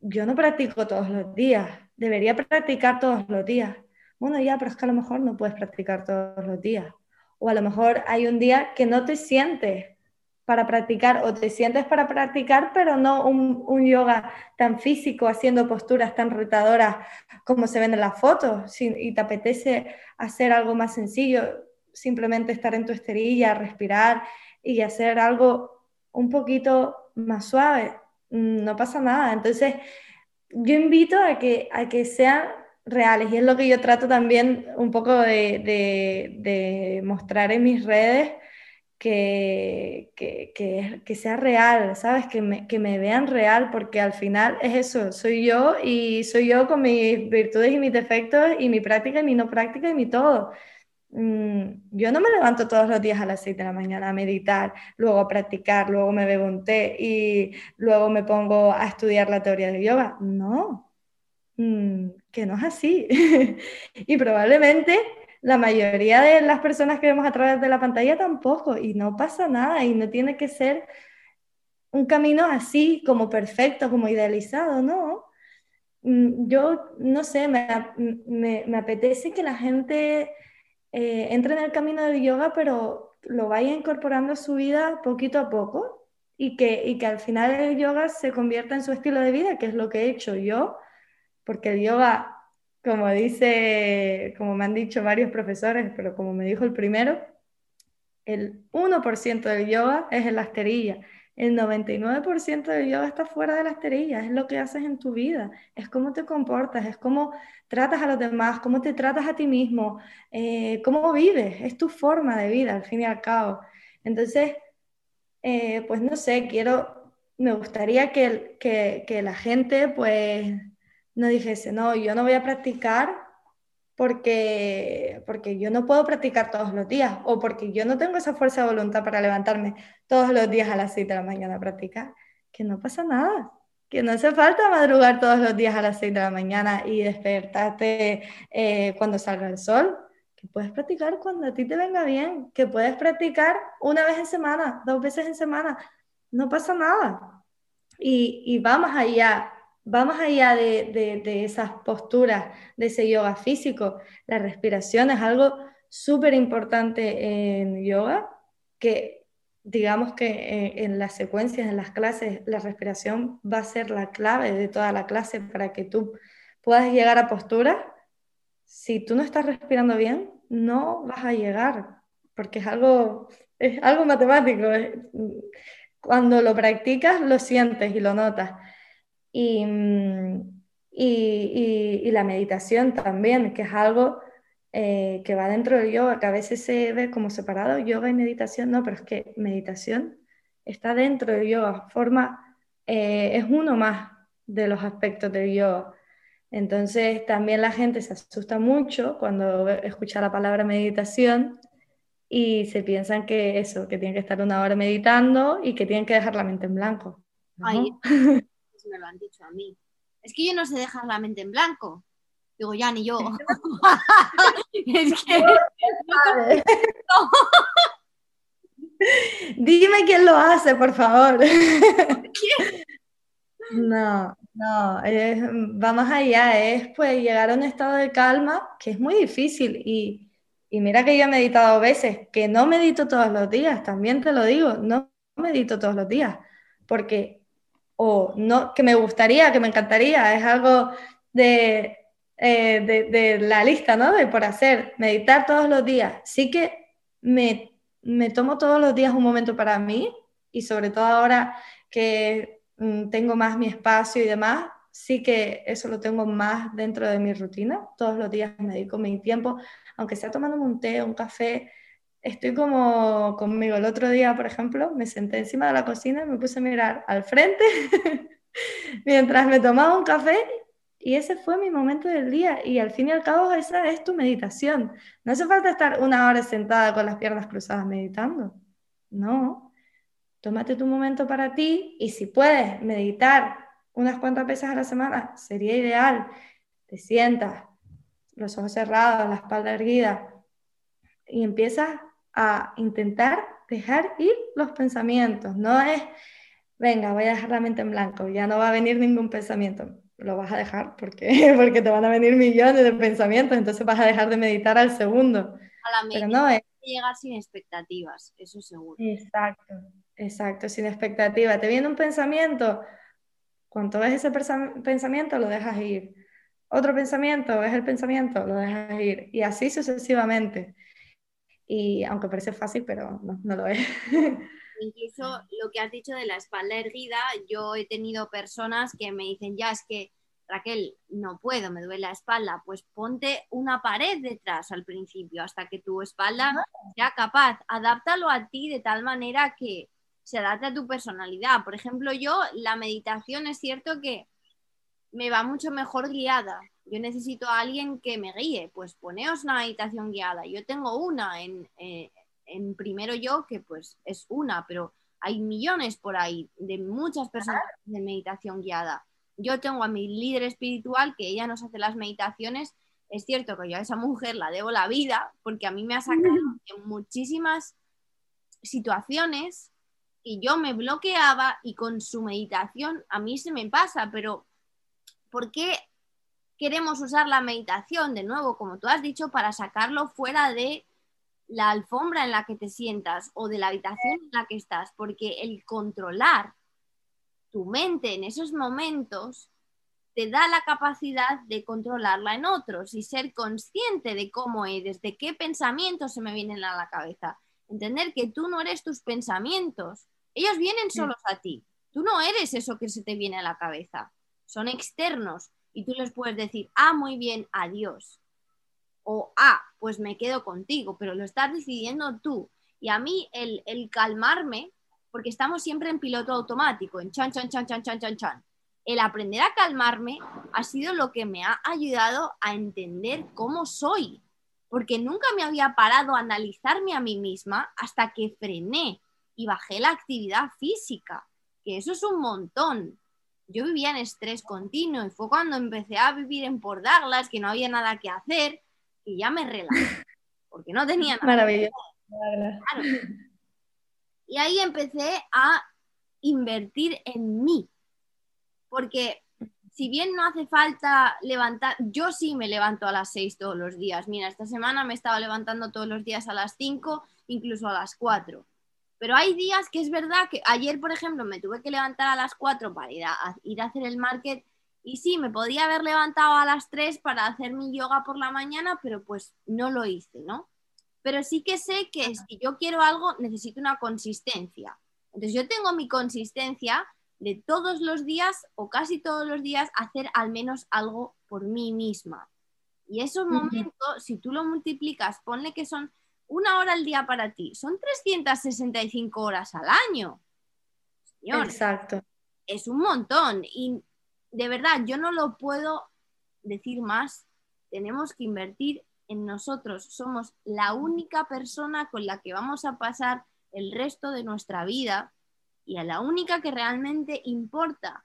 yo no practico todos los días, debería practicar todos los días. Bueno, ya, pero es que a lo mejor no puedes practicar todos los días. O a lo mejor hay un día que no te sientes para practicar o te sientes para practicar, pero no un, yoga tan físico, haciendo posturas tan retadoras como se ven en las fotos, y te apetece hacer algo más sencillo, simplemente estar en tu esterilla, respirar y hacer algo un poquito más suave, mm, no pasa nada. Entonces, yo invito a que, a que sean reales y es lo que yo trato también un poco de, de mostrar en mis redes que, que, que, sea real, ¿sabes? Que me, que me vean real, porque al final es eso, soy yo y soy yo con mis virtudes y mis defectos y mi práctica y mi no práctica y mi todo. Mm, yo no me levanto todos los días a las 6 de la mañana a meditar, luego a practicar, luego me bebo un té y luego me pongo a estudiar la teoría del yoga. No, mm, que no es así. y probablemente la mayoría de las personas que vemos a través de la pantalla tampoco, y no pasa nada, y no tiene que ser un camino así, como perfecto, como idealizado, ¿no? Mm, yo, no sé, me, me, apetece que la gente eh, entre en el camino del yoga, pero lo vaya incorporando a su vida poquito a poco y que, y que al final el yoga se convierta en su estilo de vida, que es lo que he hecho yo, porque el yoga como dice, como me han dicho varios profesores, pero como me dijo el primero, el 1% del yoga es en la esterilla. El 99% del yoga está fuera de la esterilla, es lo que haces en tu vida, es cómo te comportas, es cómo tratas a los demás, cómo te tratas a ti mismo, eh, cómo vives, es tu forma de vida al fin y al cabo. Entonces, eh, pues no sé, quiero, me gustaría que, que, que la gente pues no dijese, no, yo no voy a practicar porque, porque yo no puedo practicar todos los días o porque yo no tengo esa fuerza de voluntad para levantarme todos los días a las 7 de la mañana a practicar, que no pasa nada, que no hace falta madrugar todos los días a las 6 de la mañana y despertarte eh, cuando salga el sol, que puedes practicar cuando a ti te venga bien, que puedes practicar una vez en semana, dos veces en semana, no pasa nada. Y, y vamos allá va más allá de, esas posturas, de ese yoga físico. La respiración es algo súper importante en yoga, que digamos que eh, en, las secuencias, en las clases, la respiración va a ser la clave de toda la clase para que tú puedas llegar a postura. Si tú no estás respirando bien, no vas a llegar, porque es algo, es algo matemático. cuando lo practicas, lo sientes y lo notas. Y, y, la meditación también, que es algo eh, que va dentro del yoga, que a veces se ve como separado, yoga y meditación, no, pero es que meditación está dentro del yoga, forma, eh, es uno más de los aspectos del yoga. Entonces también la gente se asusta mucho cuando escucha la palabra meditación y se piensan que eso, que tienen que estar una hora meditando y que tienen que dejar la mente en blanco. Ay, me lo han dicho a mí. Es que yo no sé dejar la mente en blanco. Digo, ya ni yo. es que... Dime quién lo hace, por favor. No, no, va más allá, es pues llegar a un estado de calma que es muy difícil y, mira que yo he meditado veces, que no medito todos los días, también te lo digo, no medito todos los días, porque, o no, que me gustaría, que me encantaría, es algo de, eh, de, la lista, ¿no? De por hacer, meditar todos los días. Sí que me, me tomo todos los días un momento para mí y sobre todo ahora que Mm, tengo más mi espacio y demás, sí que eso lo tengo más dentro de mi rutina. Todos los días me dedico mi tiempo, aunque sea tomando un té, un café. Estoy como conmigo. El otro día, por ejemplo, me senté encima de la cocina y me puse a mirar al frente mientras me tomaba un café y ese fue mi momento del día. Y al fin y al cabo, esa es tu meditación. No hace falta estar una hora sentada con las piernas cruzadas meditando. No, tómate tu momento para ti y si puedes meditar unas cuantas veces a la semana, sería ideal. Te sientas, los ojos cerrados, la espalda erguida y empiezas a intentar dejar ir los pensamientos. No es, venga, voy a dejar la mente en blanco, ya no va a venir ningún pensamiento. Lo vas a dejar porque, porque te van a venir millones de pensamientos, entonces vas a dejar de meditar al segundo. A la Pero no es... llegar sin expectativas, eso seguro. Exacto, Exacto, sin expectativa. Te viene un pensamiento, cuando ves ese pensamiento lo dejas ir. Otro pensamiento, ves el pensamiento, lo dejas ir. Y así sucesivamente. Y aunque parece fácil, pero no, no lo es. Incluso lo que has dicho de la espalda erguida, yo he tenido personas que me dicen, ya es que Raquel, no puedo, me duele la espalda, pues ponte una pared detrás al principio hasta que tu espalda sea capaz, adáptalo a ti de tal manera que, se adapta a tu personalidad. Por ejemplo, yo la meditación es cierto que me va mucho mejor guiada. Yo necesito a alguien que me guíe, pues poneos una meditación guiada. Yo tengo una en, eh, en primero yo, que pues es una, pero hay millones por ahí de muchas personas de meditación guiada. Yo tengo a mi líder espiritual que ella nos hace las meditaciones. Es cierto que yo a esa mujer la debo la vida porque a mí me ha sacado en muchísimas situaciones y yo me bloqueaba y con su meditación a mí se me pasa, pero ¿por qué queremos usar la meditación de nuevo, como tú has dicho, para sacarlo fuera de la alfombra en la que te sientas o de la habitación en la que estás? Porque el controlar tu mente en esos momentos te da la capacidad de controlarla en otros y ser consciente de cómo eres, de qué pensamientos se me vienen a la cabeza. Entender que tú no eres tus pensamientos, ellos vienen solos a ti, tú no eres eso que se te viene a la cabeza, son externos y tú les puedes decir, ah, muy bien, adiós, o ah, pues me quedo contigo, pero lo estás decidiendo tú. Y a mí el, el calmarme, porque estamos siempre en piloto automático, en chan, chan, chan, chan, chan, chan, chan. El aprender a calmarme ha sido lo que me ha ayudado a entender cómo soy, porque nunca me había parado a analizarme a mí misma hasta que frené y bajé la actividad física, que eso es un montón. Yo vivía en estrés continuo y fue cuando empecé a vivir en Port Douglas, que no había nada que hacer, y ya me relajé, porque no tenía nada. Maravilloso. Y ahí empecé a invertir en mí, porque si bien no hace falta levantar, yo sí me levanto a las 6 todos los días. Mira, esta semana me estaba levantando todos los días a las 5, incluso a las 4. Pero hay días que es verdad que ayer, por ejemplo, me tuve que levantar a las 4 para ir a, ir a hacer el market y sí, me podía haber levantado a las 3 para hacer mi yoga por la mañana, pero pues no lo hice, ¿no? pero sí que sé que si yo quiero algo necesito una consistencia. Entonces yo tengo mi consistencia de todos los días o casi todos los días hacer al menos algo por mí misma. Y esos momentos, si tú lo multiplicas, ponle que son una hora al día para ti, son 365 horas al año. Exacto. Es un montón. Y de verdad, yo no lo puedo decir más. Tenemos que invertir en nosotros. Somos la única persona con la que vamos a pasar el resto de nuestra vida y a la única que realmente importa.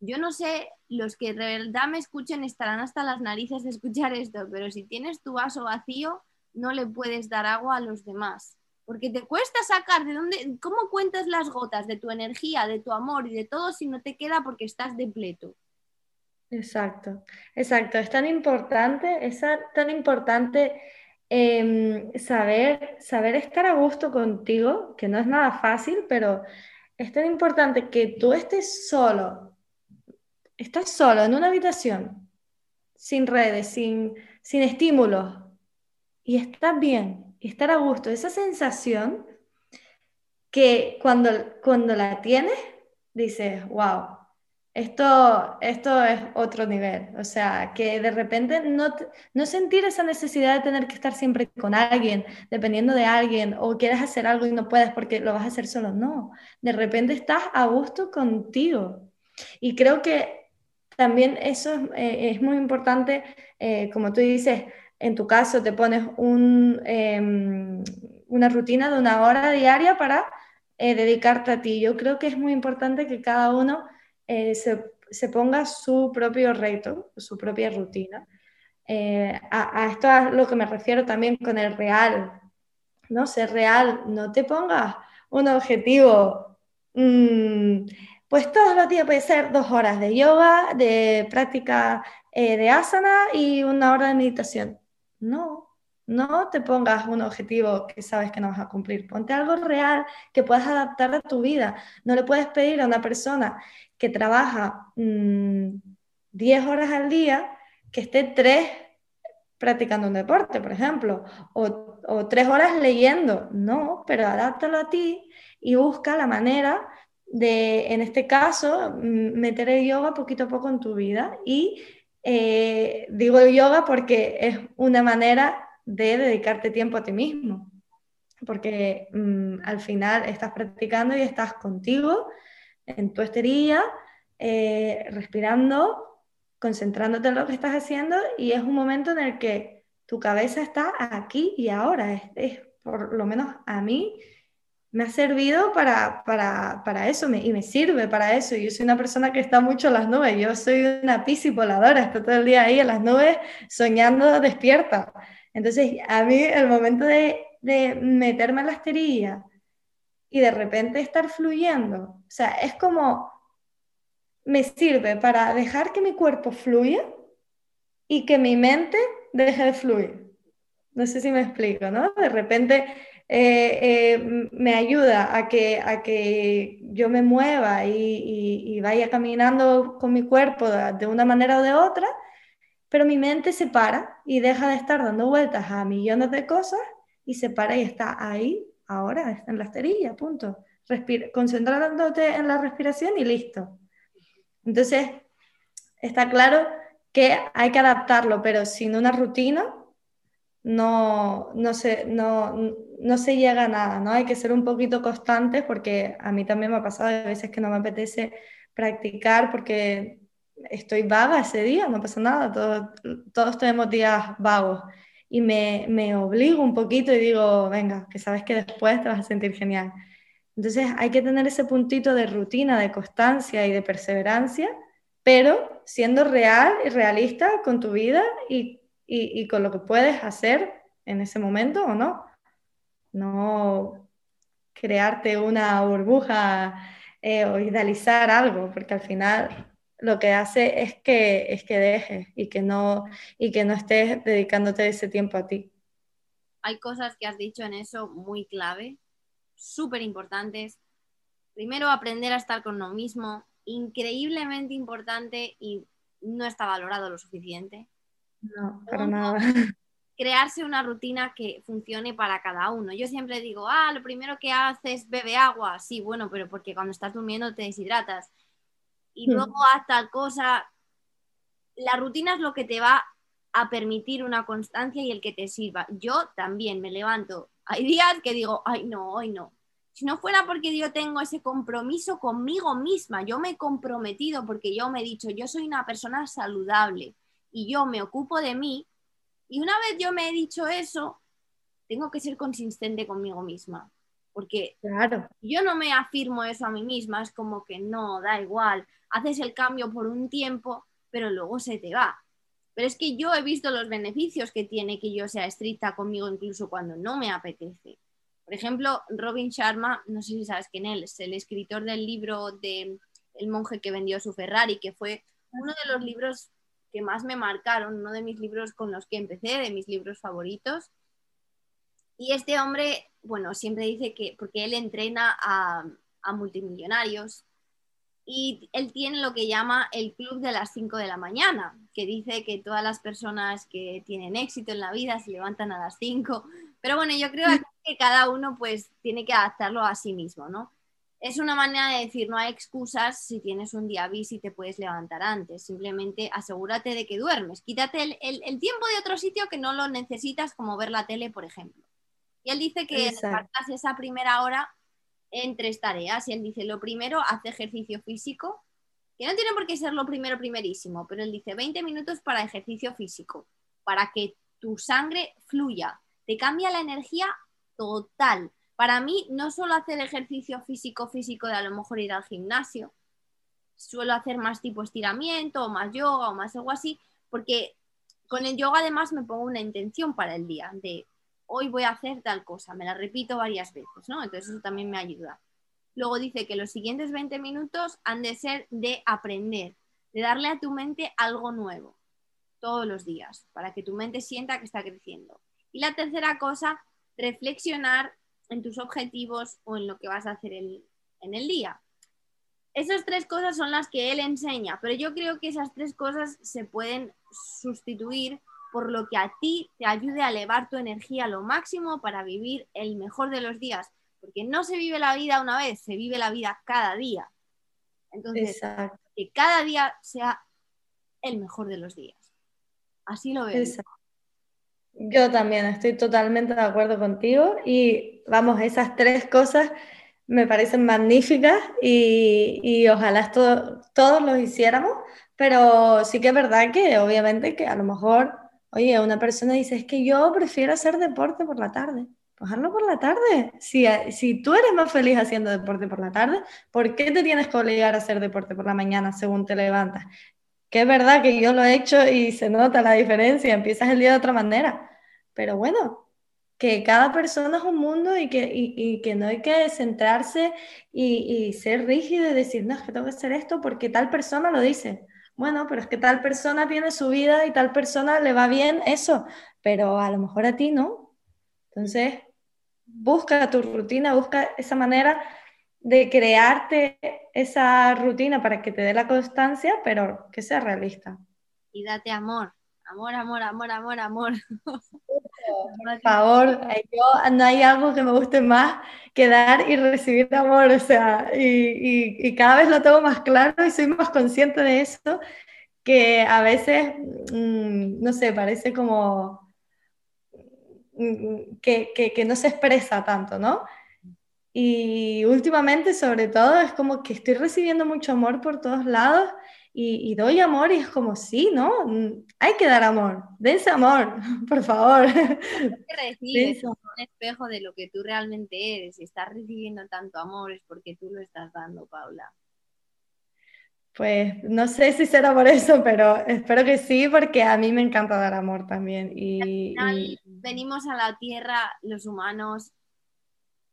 Yo no sé, los que de verdad me escuchen estarán hasta las narices de escuchar esto, pero si tienes tu vaso vacío, no le puedes dar agua a los demás. Porque te cuesta sacar de dónde, cómo cuentas las gotas de tu energía, de tu amor y de todo si no te queda porque estás depleto. Exacto, exacto. Es tan importante, es tan importante em, saber, saber estar a gusto contigo, que no es nada fácil, pero es tan importante que tú estés solo, estás solo en una habitación, sin redes, sin, sin estímulos, y estás bien, estar a gusto. Esa sensación que cuando, cuando la tienes, dices, wow, esto, esto es otro nivel. O sea, que de repente no, no sentir esa necesidad de tener que estar siempre con alguien, dependiendo de alguien, o quieres hacer algo y no puedes porque lo vas a hacer solo. No, de repente estás a gusto contigo. Y creo que también eso es, eh, muy importante, eh, como tú dices, en tu caso te pones em, una rutina de una hora diaria para eh, dedicarte a ti. Yo creo que es muy importante que cada uno eh, se, ponga su propio reto, su propia rutina. Eh, a, esto es lo que me refiero también con el real, ¿no? Ser real, no te pongas un objetivo, mm, pues todos los días puede ser dos horas de yoga, de práctica de asana y una hora de meditación. No, no te pongas un objetivo que sabes que no vas a cumplir. Ponte algo real que puedas adaptar a tu vida. No le puedes pedir a una persona que trabaja 10 mm, horas al día, que esté 3 practicando un deporte, por ejemplo, o, o 3 horas leyendo. No, pero adáptalo a ti y busca la manera de, en este caso, meter el yoga poquito a poco en tu vida. Y eh, digo yoga porque es una manera de dedicarte tiempo a ti mismo, porque mm, al final estás practicando y estás contigo en tu esterilla, eh, respirando, concentrándote en lo que estás haciendo y es un momento en el que tu cabeza está aquí y ahora. Es, por lo menos a mí me ha servido para, para, eso y me sirve para eso. Yo soy una persona que está mucho en las nubes, yo soy una piscipoladora, estoy todo el día ahí en las nubes soñando despierta. Entonces, a mí el momento de, de meterme en la esterilla, y de repente estar fluyendo. O sea, es como, me sirve para dejar que mi cuerpo fluya y que mi mente deje de fluir. No sé si me explico, ¿no? De repente eh, eh, me ayuda a que, a que yo me mueva y, vaya caminando con mi cuerpo de, una manera o de otra, pero mi mente se para y deja de estar dando vueltas a millones de cosas y se para y está ahí ahora, en la esterilla, punto. concentrándote en la respiración y listo. Entonces, está claro que hay que adaptarlo, pero sin una rutina no, no, se, no, no se llega a nada, ¿no? Hay que ser un poquito constantes porque a mí también me ha pasado a veces que no me apetece practicar porque estoy vaga ese día, no pasa nada, todos, todos tenemos días vagos y me, me obligo un poquito y digo, venga, que sabes que después te vas a sentir genial. Entonces hay que tener ese puntito de rutina, de constancia y de perseverancia, pero siendo real y realista con tu vida y, y, con lo que puedes hacer en ese momento o no. No crearte una burbuja eh, o idealizar algo, porque al final lo que hace es que, es que dejes y que, no, y que no estés dedicándote ese tiempo a ti. Hay cosas que has dicho en eso muy clave, súper importantes. Primero, aprender a estar con uno mismo, increíblemente importante y no está valorado lo suficiente. No, para nada. crearse una rutina que funcione para cada uno. Yo siempre digo, ah, lo primero que haces bebe agua. Sí, bueno, pero porque cuando estás durmiendo te deshidratas. Y hmm. luego haz tal cosa. La rutina es lo que te va a permitir una constancia y el que te sirva. Yo también me levanto. Hay días que digo, ay, no, hoy no. Si no fuera porque yo tengo ese compromiso conmigo misma, yo me he comprometido porque yo me he dicho, yo soy una persona saludable y yo me ocupo de mí, y una vez yo me he dicho eso, tengo que ser consistente conmigo misma. Porque claro. yo no me afirmo eso a mí misma, es como que no, da igual, haces el cambio por un tiempo, pero luego se te va. Pero es que yo he visto los beneficios que tiene que yo sea estricta conmigo incluso cuando no me apetece. Por ejemplo, Robin Sharma, no sé si sabes quién es, es el escritor del libro de El monje que vendió su Ferrari, que fue uno de los libros que más me marcaron, uno de mis libros con los que empecé, de mis libros favoritos. Y este hombre, bueno, siempre dice que, porque él entrena a, multimillonarios, y él tiene lo que llama el club de las 5 de la mañana, que dice que todas las personas que tienen éxito en la vida se levantan a las 5. Pero bueno, yo creo que cada uno pues tiene que adaptarlo a sí mismo, ¿no? Es una manera de decir, no hay excusas si tienes un día bis y te puedes levantar antes. Simplemente asegúrate de que duermes. Quítate el, tiempo de otro sitio que no lo necesitas, como ver la tele, por ejemplo. Y él dice que repartas esa primera hora en tres tareas. Y él dice, lo primero, hace ejercicio físico, que no tiene por qué ser lo primero primerísimo, pero él dice 20 minutos para ejercicio físico, para que tu sangre fluya. Te cambia la energía total para mí, no solo hacer ejercicio físico, físico de a lo mejor ir al gimnasio, suelo hacer más tipo estiramiento o más yoga o más algo así, porque con el yoga además me pongo una intención para el día de hoy voy a hacer tal cosa, me la repito varias veces, ¿no? Entonces eso también me ayuda. Luego dice que los siguientes 20 minutos han de ser de aprender, de darle a tu mente algo nuevo todos los días, para que tu mente sienta que está creciendo. Y la tercera cosa, reflexionar en tus objetivos o en lo que vas a hacer en el día. Esas tres cosas son las que él enseña, pero yo creo que esas tres cosas se pueden sustituir por lo que a ti te ayude a elevar tu energía a lo máximo para vivir el mejor de los días, porque no se vive la vida una vez, se vive la vida cada día. Entonces, que cada día sea el mejor de los días. Así lo veo. Yo también estoy totalmente de acuerdo contigo y vamos, esas tres cosas me parecen magníficas y, ojalá todos los hiciéramos, pero sí que es verdad que obviamente que a lo mejor, oye, una persona dice, es que yo prefiero hacer deporte por la tarde. Pues por la tarde. Si, si tú eres más feliz haciendo deporte por la tarde, ¿por qué te tienes que obligar a hacer deporte por la mañana según te levantas? Que es verdad que yo lo he hecho y se nota la diferencia, empiezas el día de otra manera, pero bueno, que cada persona es un mundo y que, y, que no hay que centrarse y, y, ser rígido y decir, no, es que tengo que hacer esto porque tal persona lo dice. Bueno, pero es que tal persona tiene su vida y tal persona le va bien eso, pero a lo mejor a ti no. Entonces, busca tu rutina, busca esa manera de crearte esa rutina para que te dé la constancia, pero que sea realista. Y date amor, amor, amor, amor, amor, amor. Por favor, yo no hay algo que me guste más que dar y recibir amor, o sea, y, cada vez lo tengo más claro y soy más consciente de eso, que a veces, mm, no sé, parece como mm, que, que no se expresa tanto, ¿no? Y últimamente, sobre todo, es como que estoy recibiendo mucho amor por todos lados y, doy amor y es como, sí, ¿no? Mm, hay que dar amor, dense amor, por favor. Recibes un espejo de lo que tú realmente eres. Si estás recibiendo tanto amor es porque tú lo estás dando, Paula. Pues no sé si será por eso, pero espero que sí, porque a mí me encanta dar amor también. Y, y... venimos a la tierra los humanos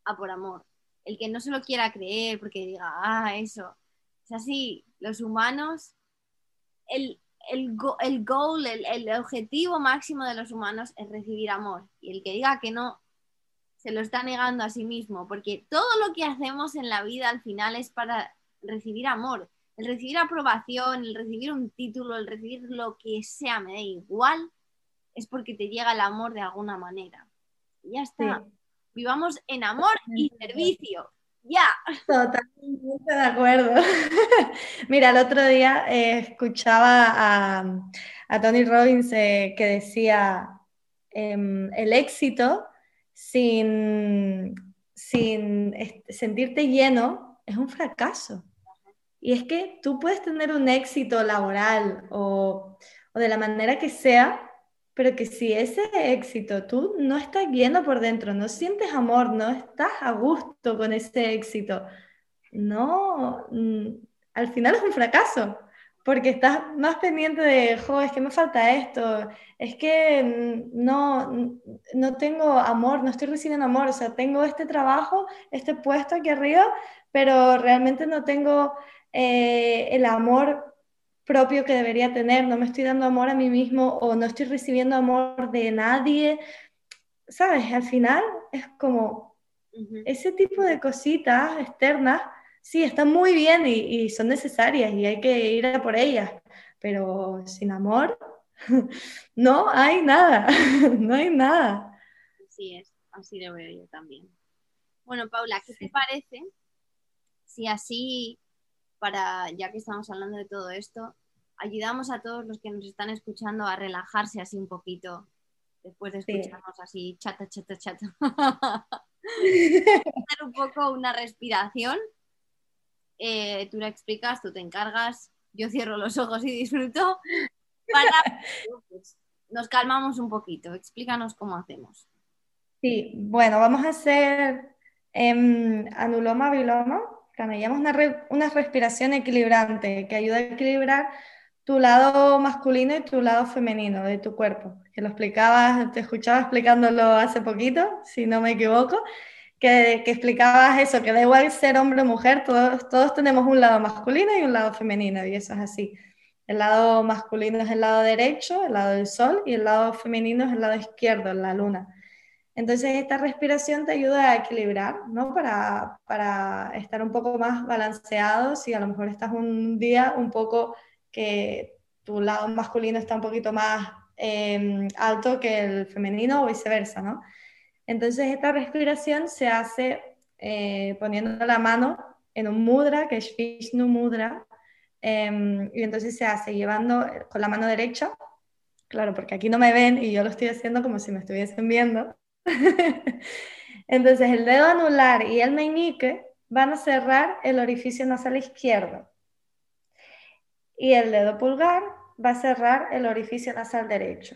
a por amor el que no se lo quiera creer porque diga, ah, eso. Es así, los humanos, el, el, el goal, el, el, objetivo máximo de los humanos es recibir amor. Y el que diga que no, se lo está negando a sí mismo, porque todo lo que hacemos en la vida al final es para recibir amor. El recibir aprobación, el recibir un título, el recibir lo que sea, me da igual, es porque te llega el amor de alguna manera. Y ya está. Vivamos en amor y servicio. Ya. Totalmente de acuerdo. Mira, el otro día eh, escuchaba a, Tony Robbins eh, que decía, em, el éxito sin, sin sentirte lleno es un fracaso. Y es que tú puedes tener un éxito laboral o, o de la manera que sea, pero que si ese éxito tú no estás lleno por dentro, no sientes amor, no estás a gusto con ese éxito, no, mm, al final es un fracaso, porque estás más pendiente de, jo, es que me falta esto, es que mm, no, no tengo amor, no estoy recibiendo amor, o sea, tengo este trabajo, este puesto aquí arriba, pero realmente no tengo eh, el amor propio que debería tener, no me estoy dando amor a mí mismo o no estoy recibiendo amor de nadie. ¿Sabes? Al final es como ese tipo de cositas externas, sí, están muy bien y, son necesarias y hay que ir a por ellas, pero sin amor no hay nada, no hay nada. Así es, así lo veo yo también. Bueno, Paula, ¿qué te parece si así para, ya que estamos hablando de todo esto, ayudamos a todos los que nos están escuchando a relajarse así un poquito después de escucharnos así chata, chata, chata. Hacer un poco una respiración. Eh, tú la explicas, tú te encargas, yo cierro los ojos y disfruto. Para, pues, nos calmamos un poquito. Explícanos cómo hacemos. Sí, bueno, vamos a hacer em, anuloma, Camellamos una, una respiración equilibrante que ayuda a equilibrar tu lado masculino y tu lado femenino de tu cuerpo. Que lo explicabas, te escuchaba explicándolo hace poquito, si no me equivoco, que, que explicabas eso, que da igual ser hombre o mujer, todos, todos tenemos un lado masculino y un lado femenino, y eso es así. El lado masculino es el lado derecho, el lado del sol, y el lado femenino es el lado izquierdo, la luna. Entonces esta respiración te ayuda a equilibrar, ¿no? Para, para estar un poco más balanceado, si a lo mejor estás un día un poco que tu lado masculino está un poquito más em, alto que el femenino o viceversa, ¿no? Entonces esta respiración se hace eh, poniendo la mano en un mudra, que es Vishnu Mudra, em, y entonces se hace llevando con la mano derecha, claro, porque aquí no me ven y yo lo estoy haciendo como si me estuviesen viendo, Entonces el dedo anular y el meñique van a cerrar el orificio nasal izquierdo. Y el dedo pulgar va a cerrar el orificio nasal derecho.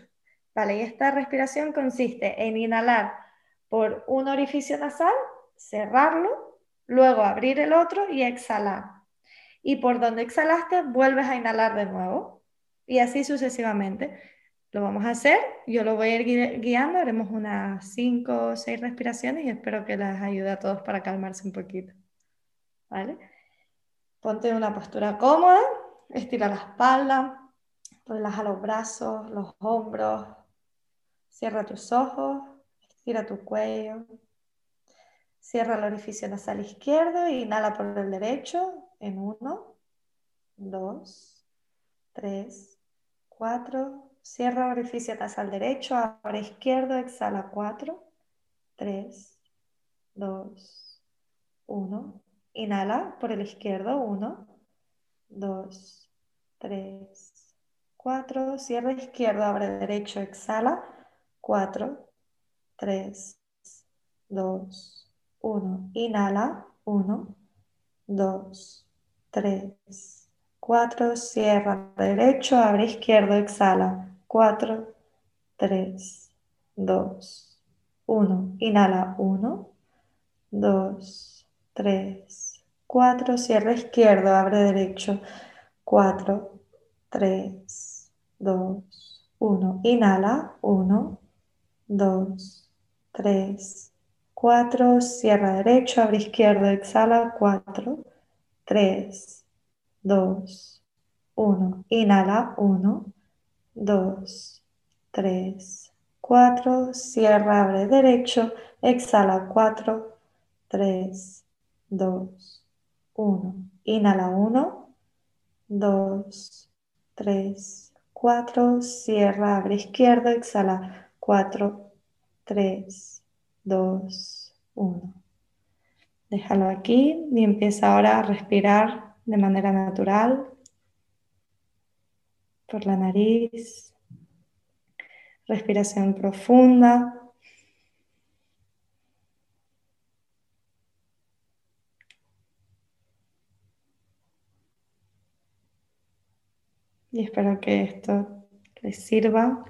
Vale, y esta respiración consiste en inhalar por un orificio nasal, cerrarlo, luego abrir el otro y exhalar. Y por donde exhalaste, vuelves a inhalar de nuevo. Y así sucesivamente. Lo vamos a hacer, yo lo voy a ir guiando, haremos unas 5 o 6 respiraciones y espero que les ayude a todos para calmarse un poquito. ¿Vale? Ponte en una postura cómoda, estira la espalda, relaja los brazos, los hombros, cierra tus ojos, estira tu cuello, cierra el orificio nasal izquierdo inhala por el derecho en 1, 2, 3, 4, Cierra orificio nasal derecho, abre izquierdo, exhala 4, 3, 2, 1. Inhala por el izquierdo, 1, 2, 3, 4. Cierra izquierdo, abre derecho, exhala 4, 3, 2, 1. Inhala 1, 2, 3, 4. Cierra derecho, abre izquierdo, exhala 4, 3, 2, 1. Inhala 1, 2, 3, 4. Cierra izquierdo, abre derecho. 4, 3, 2, 1. Inhala 1, 2, 3, 4. Cierra derecho, abre izquierdo, exhala 4, 3, 2, 1. Inhala 1, 2, 3, 4, cierra, abre derecho, exhala 4, 3, 2, 1, inhala 1, 2, 3, 4, cierra, abre izquierdo, exhala. 4, 3, 2, 1. Déjalo aquí y empieza ahora a respirar de manera natural por la nariz. Respiración profunda. Y espero que esto les sirva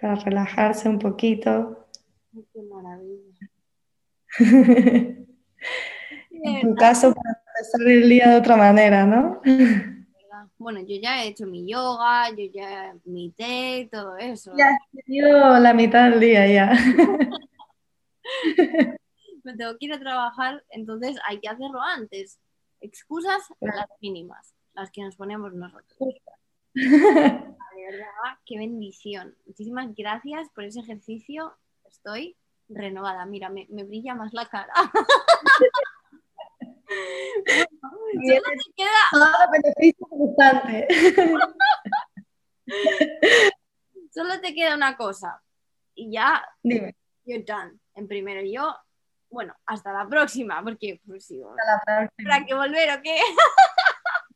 para relajarse un poquito. Qué maravilla. en tu caso, para empezar el día de otra manera, ¿no? Bueno, yo ya he hecho mi yoga, yo ya mi té, todo eso. Ya he tenido la mitad del día ya. Me tengo que ir a trabajar, entonces hay que hacerlo antes. Excusas las mínimas, las que nos ponemos nosotros. De verdad, qué bendición. Muchísimas gracias por ese ejercicio. Estoy renovada. Mira, me, brilla más la cara. solo te queda... solo te queda una cosa. Y ya, Dime. you're done. En primero yo, bueno, hasta la próxima, porque pues sí, hasta la próxima. ¿Para que volver o qué?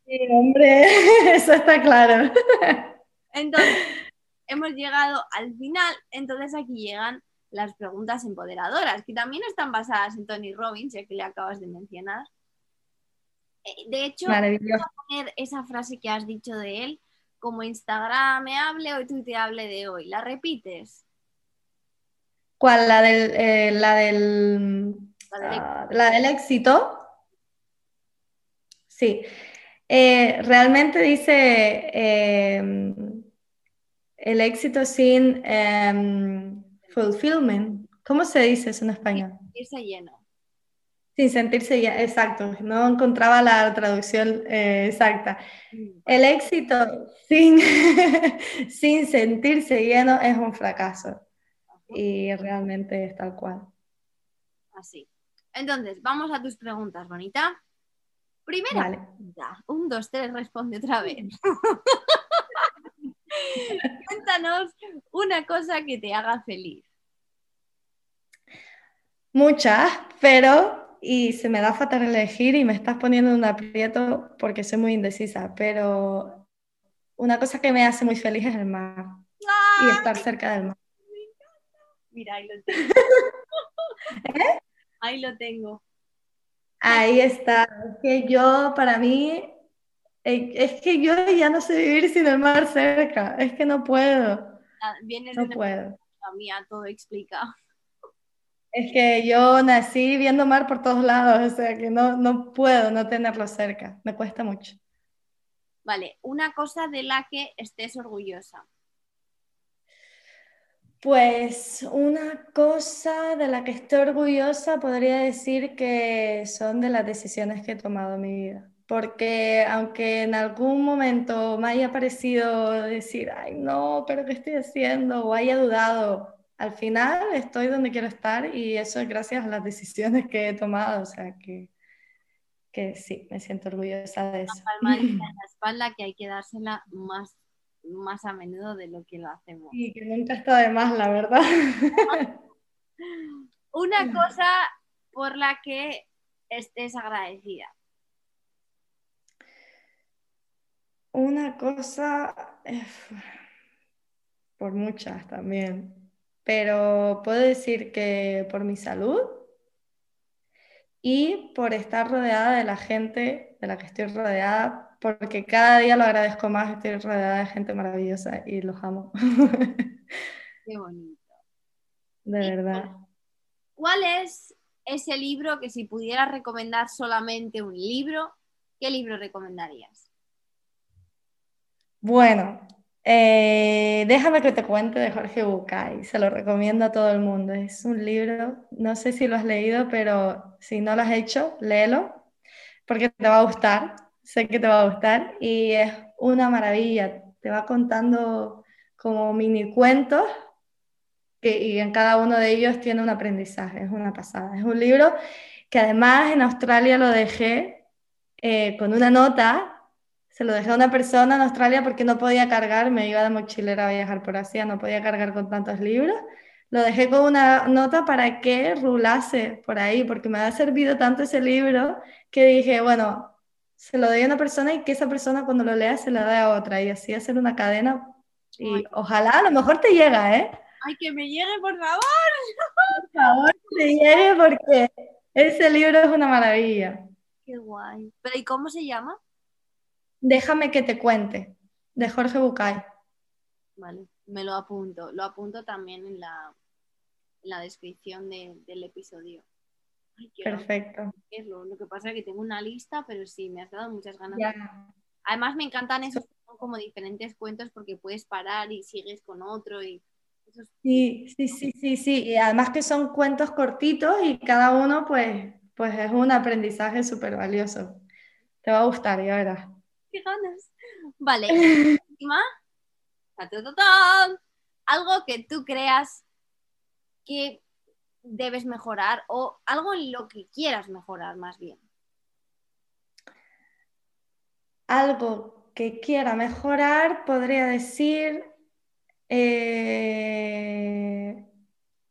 Sí, hombre, eso está claro. Entonces, hemos llegado al final, entonces aquí llegan las preguntas empoderadoras, que también están basadas en Tony Robbins, ya que le acabas de mencionar. Eh, de hecho, voy a poner esa frase que has dicho de él como Instagram me hable o hable de hoy. ¿La repites? ¿Cuál? ¿La del, eh, la del, ah, la del éxito? Sí. Eh, realmente dice em, el éxito sin em, fulfillment. ¿Cómo se dice eso en español? Sentirse lleno. Sin sentirse lleno, exacto. No encontraba la traducción eh, exacta. El éxito sin, sin sentirse lleno es un fracaso. Y realmente es tal cual. Así. Entonces, vamos a tus preguntas, Bonita. Primero, un, dos, tres, responde otra vez. Cuéntanos una cosa que te haga feliz. Muchas, pero, y se me da fatal elegir y me estás poniendo en un aprieto porque soy muy indecisa, pero una cosa que me hace muy feliz es el mar y estar cerca del mar. Mira, ahí lo tengo. ¿Eh? Ahí lo tengo. Ahí está. Es que yo, para mí, eh, es que yo ya no sé vivir sin el mar cerca. Es que no puedo. Ah, no puedo. A mía todo explica. Es que yo nací viendo mar por todos lados, o sea que no, no puedo no tenerlo cerca. Me cuesta mucho. Vale, una cosa de la que estés orgullosa. Pues una cosa de la que estoy orgullosa podría decir que son de las decisiones que he tomado en mi vida. Porque aunque en algún momento me haya parecido decir, ay no, pero ¿qué estoy haciendo? O haya dudado, al final estoy donde quiero estar y eso es gracias a las decisiones que he tomado. O sea que, que sí, me siento orgullosa de eso. Una en la espalda que hay que dársela más más a menudo de lo que lo hacemos. Y que nunca está de más, la verdad. Una cosa por la que estés agradecida. Una cosa, eh, por muchas también, pero puedo decir que por mi salud y por estar rodeada de la gente de la que estoy rodeada, porque cada día lo agradezco más, estoy rodeada de gente maravillosa y los amo. Qué bonito. De verdad. ¿Cuál es ese libro que si pudieras recomendar solamente un libro, qué libro recomendarías? Bueno, eh, déjame que te cuente de Jorge Bucay, se lo recomiendo a todo el mundo. Es un libro, no sé si lo has leído, pero si no lo has hecho, léelo, porque te va a gustar sé que te va a gustar y es una maravilla. Te va contando como mini cuentos y en cada uno de ellos tiene un aprendizaje, es una pasada. Es un libro que además en Australia lo dejé eh, con una nota, se lo dejé a una persona en Australia porque no podía cargar, me iba de mochilera a viajar por Asia, no podía cargar con tantos libros. Lo dejé con una nota para que rulase por ahí, porque me ha servido tanto ese libro que dije, bueno, se lo doy a una persona y que esa persona cuando lo lea se lo dé a otra y así hacer una cadena. Y ojalá a lo mejor te llega, ¿eh? Ay, que me llegue, por favor. Por favor, que te llegue porque ese libro es una maravilla. Qué guay. ¿Pero y cómo se llama? Déjame que te cuente, de Jorge Bucay. Vale, me lo apunto. Lo apunto también en la, en la descripción del episodio. Perfecto. Lo, lo, que pasa es que tengo una lista, pero sí, me has dado muchas ganas. Además, me encantan esos como diferentes cuentos porque puedes parar y sigues con otro y Sí, sí, sí, sí, sí. Y además que son cuentos cortitos y cada uno pues, pues es un aprendizaje súper valioso. Te va a gustar, ya verás qué ganas. Vale, última. Algo que tú creas que debes mejorar o algo en lo que quieras mejorar más bien. Algo que quiera mejorar, podría decir eh,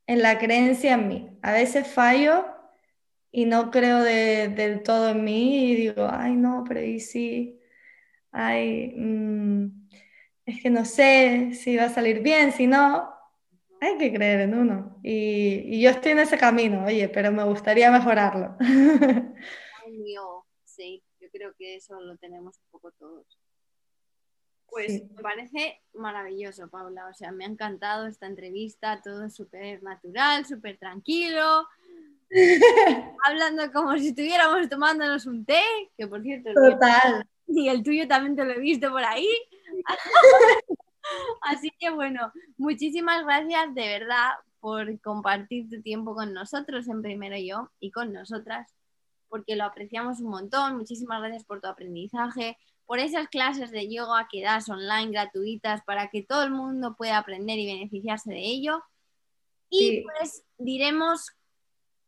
en la creencia en mí. A veces fallo y no creo del todo en mí y digo, ay no, pero ¿y si ay, mm, es que no sé si va a salir bien, si no, hay que creer en uno. Y, yo estoy en ese camino, oye, pero me gustaría mejorarlo. Mío, sí, yo creo que eso lo tenemos un poco todos. Pues me parece maravilloso, Paula. O sea, me ha encantado esta entrevista, todo súper natural, súper tranquilo. Hablando como si estuviéramos tomándonos un té, que por cierto, Total. Y el tuyo también te lo he visto por ahí. Así que bueno, muchísimas gracias de verdad por compartir tu tiempo con nosotros, en primero yo y con nosotras, porque lo apreciamos un montón. Muchísimas gracias por tu aprendizaje, por esas clases de yoga que das online gratuitas para que todo el mundo pueda aprender y beneficiarse de ello. Y pues diremos,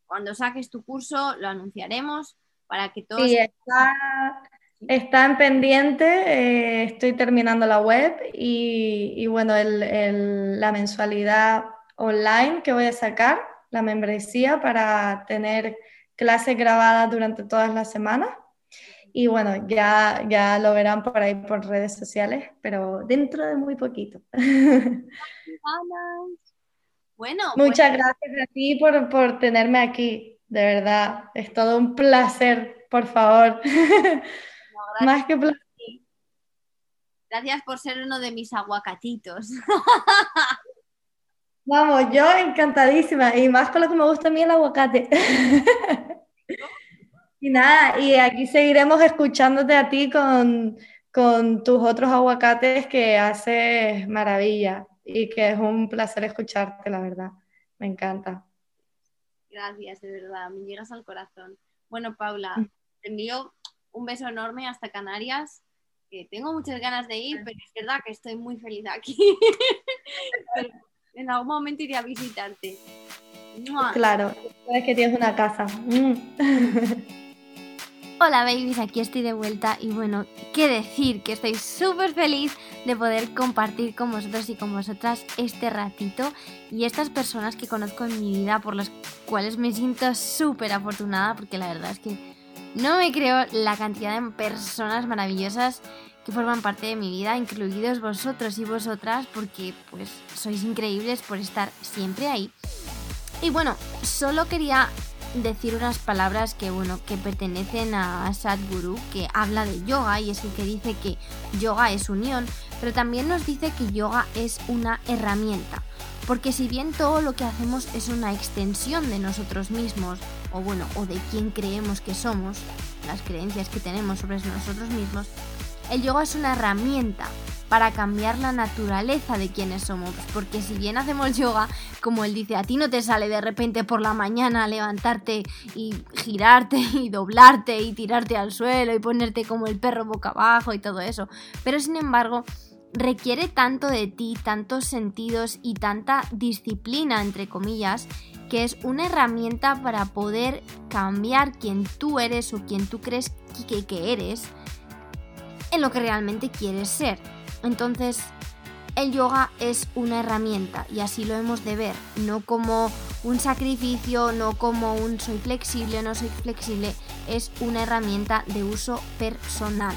cuando saques tu curso, lo anunciaremos para que todos... Está en pendiente, eh, estoy terminando la web y, bueno, la mensualidad online que voy a sacar, la membresía para tener clases grabadas durante todas las semanas. Y bueno, ya, ya lo verán por ahí por redes sociales, pero dentro de muy poquito. Bueno, muchas pues gracias a ti por, por tenerme aquí, de verdad, es todo un placer, por favor. Más que Gracias por ser uno de mis aguacatitos. Vamos, yo encantadísima y más con lo que me gusta a mí el aguacate. y nada, y aquí seguiremos escuchándote a ti con, con tus otros aguacates que haces maravilla y que es un placer escucharte, la verdad. Me encanta. Gracias, de verdad, me llegas al corazón. Bueno, Paula, mm. te envío un beso enorme hasta Canarias. Tengo muchas ganas de ir, pero es verdad que estoy muy feliz aquí. en algún momento iré a visitarte. Claro, sabes que tienes una casa. Mm. Hola babies, aquí estoy de vuelta y bueno, qué decir que estoy súper feliz de poder compartir con vosotros y con vosotras este ratito y estas personas que conozco en mi vida por las cuales me siento súper afortunada porque la verdad es que no me creo la cantidad de personas maravillosas que forman parte de mi vida, incluidos vosotros y vosotras, porque pues sois increíbles por estar siempre ahí. Y bueno, solo quería decir unas palabras que bueno, que pertenecen a Sadhguru, que habla de yoga y es el que dice que yoga es unión, pero también nos dice que yoga es una herramienta. Porque si bien todo lo que hacemos es una extensión de nosotros mismos, o bueno, o de quién creemos que somos, las creencias que tenemos sobre nosotros mismos, el yoga es una herramienta para cambiar la naturaleza de quienes somos. Porque si bien hacemos yoga, como él dice, a ti no te sale de repente por la mañana levantarte y girarte y doblarte y tirarte al suelo y ponerte como el perro boca abajo y todo eso. Pero sin embargo, requiere tanto de ti, tantos sentidos y tanta disciplina, entre comillas, que es una herramienta para poder cambiar quien tú eres o quien tú crees que, eres en lo que realmente quieres ser. Entonces, el yoga es una herramienta y así lo hemos de ver, no como un sacrificio, no como un soy flexible, no soy flexible, es una herramienta de uso personal.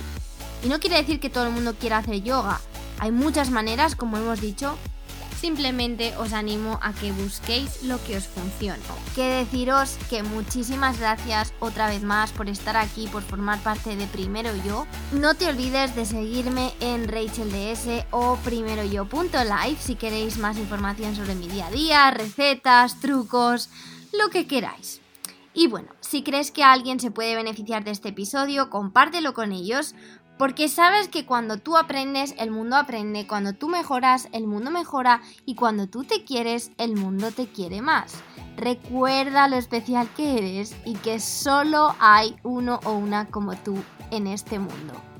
Y no quiere decir que todo el mundo quiera hacer yoga, hay muchas maneras, como hemos dicho, simplemente os animo a que busquéis lo que os funcione. Que deciros que muchísimas gracias otra vez más por estar aquí, por formar parte de Primero Yo. No te olvides de seguirme en RachelDS o primeroyo.live si queréis más información sobre mi día a día, recetas, trucos, lo que queráis. Y bueno, si crees que alguien se puede beneficiar de este episodio, compártelo con ellos porque sabes que cuando tú aprendes, el mundo aprende, cuando tú mejoras, el mundo mejora y cuando tú te quieres, el mundo te quiere más. Recuerda lo especial que eres y que solo hay uno o una como tú en este mundo.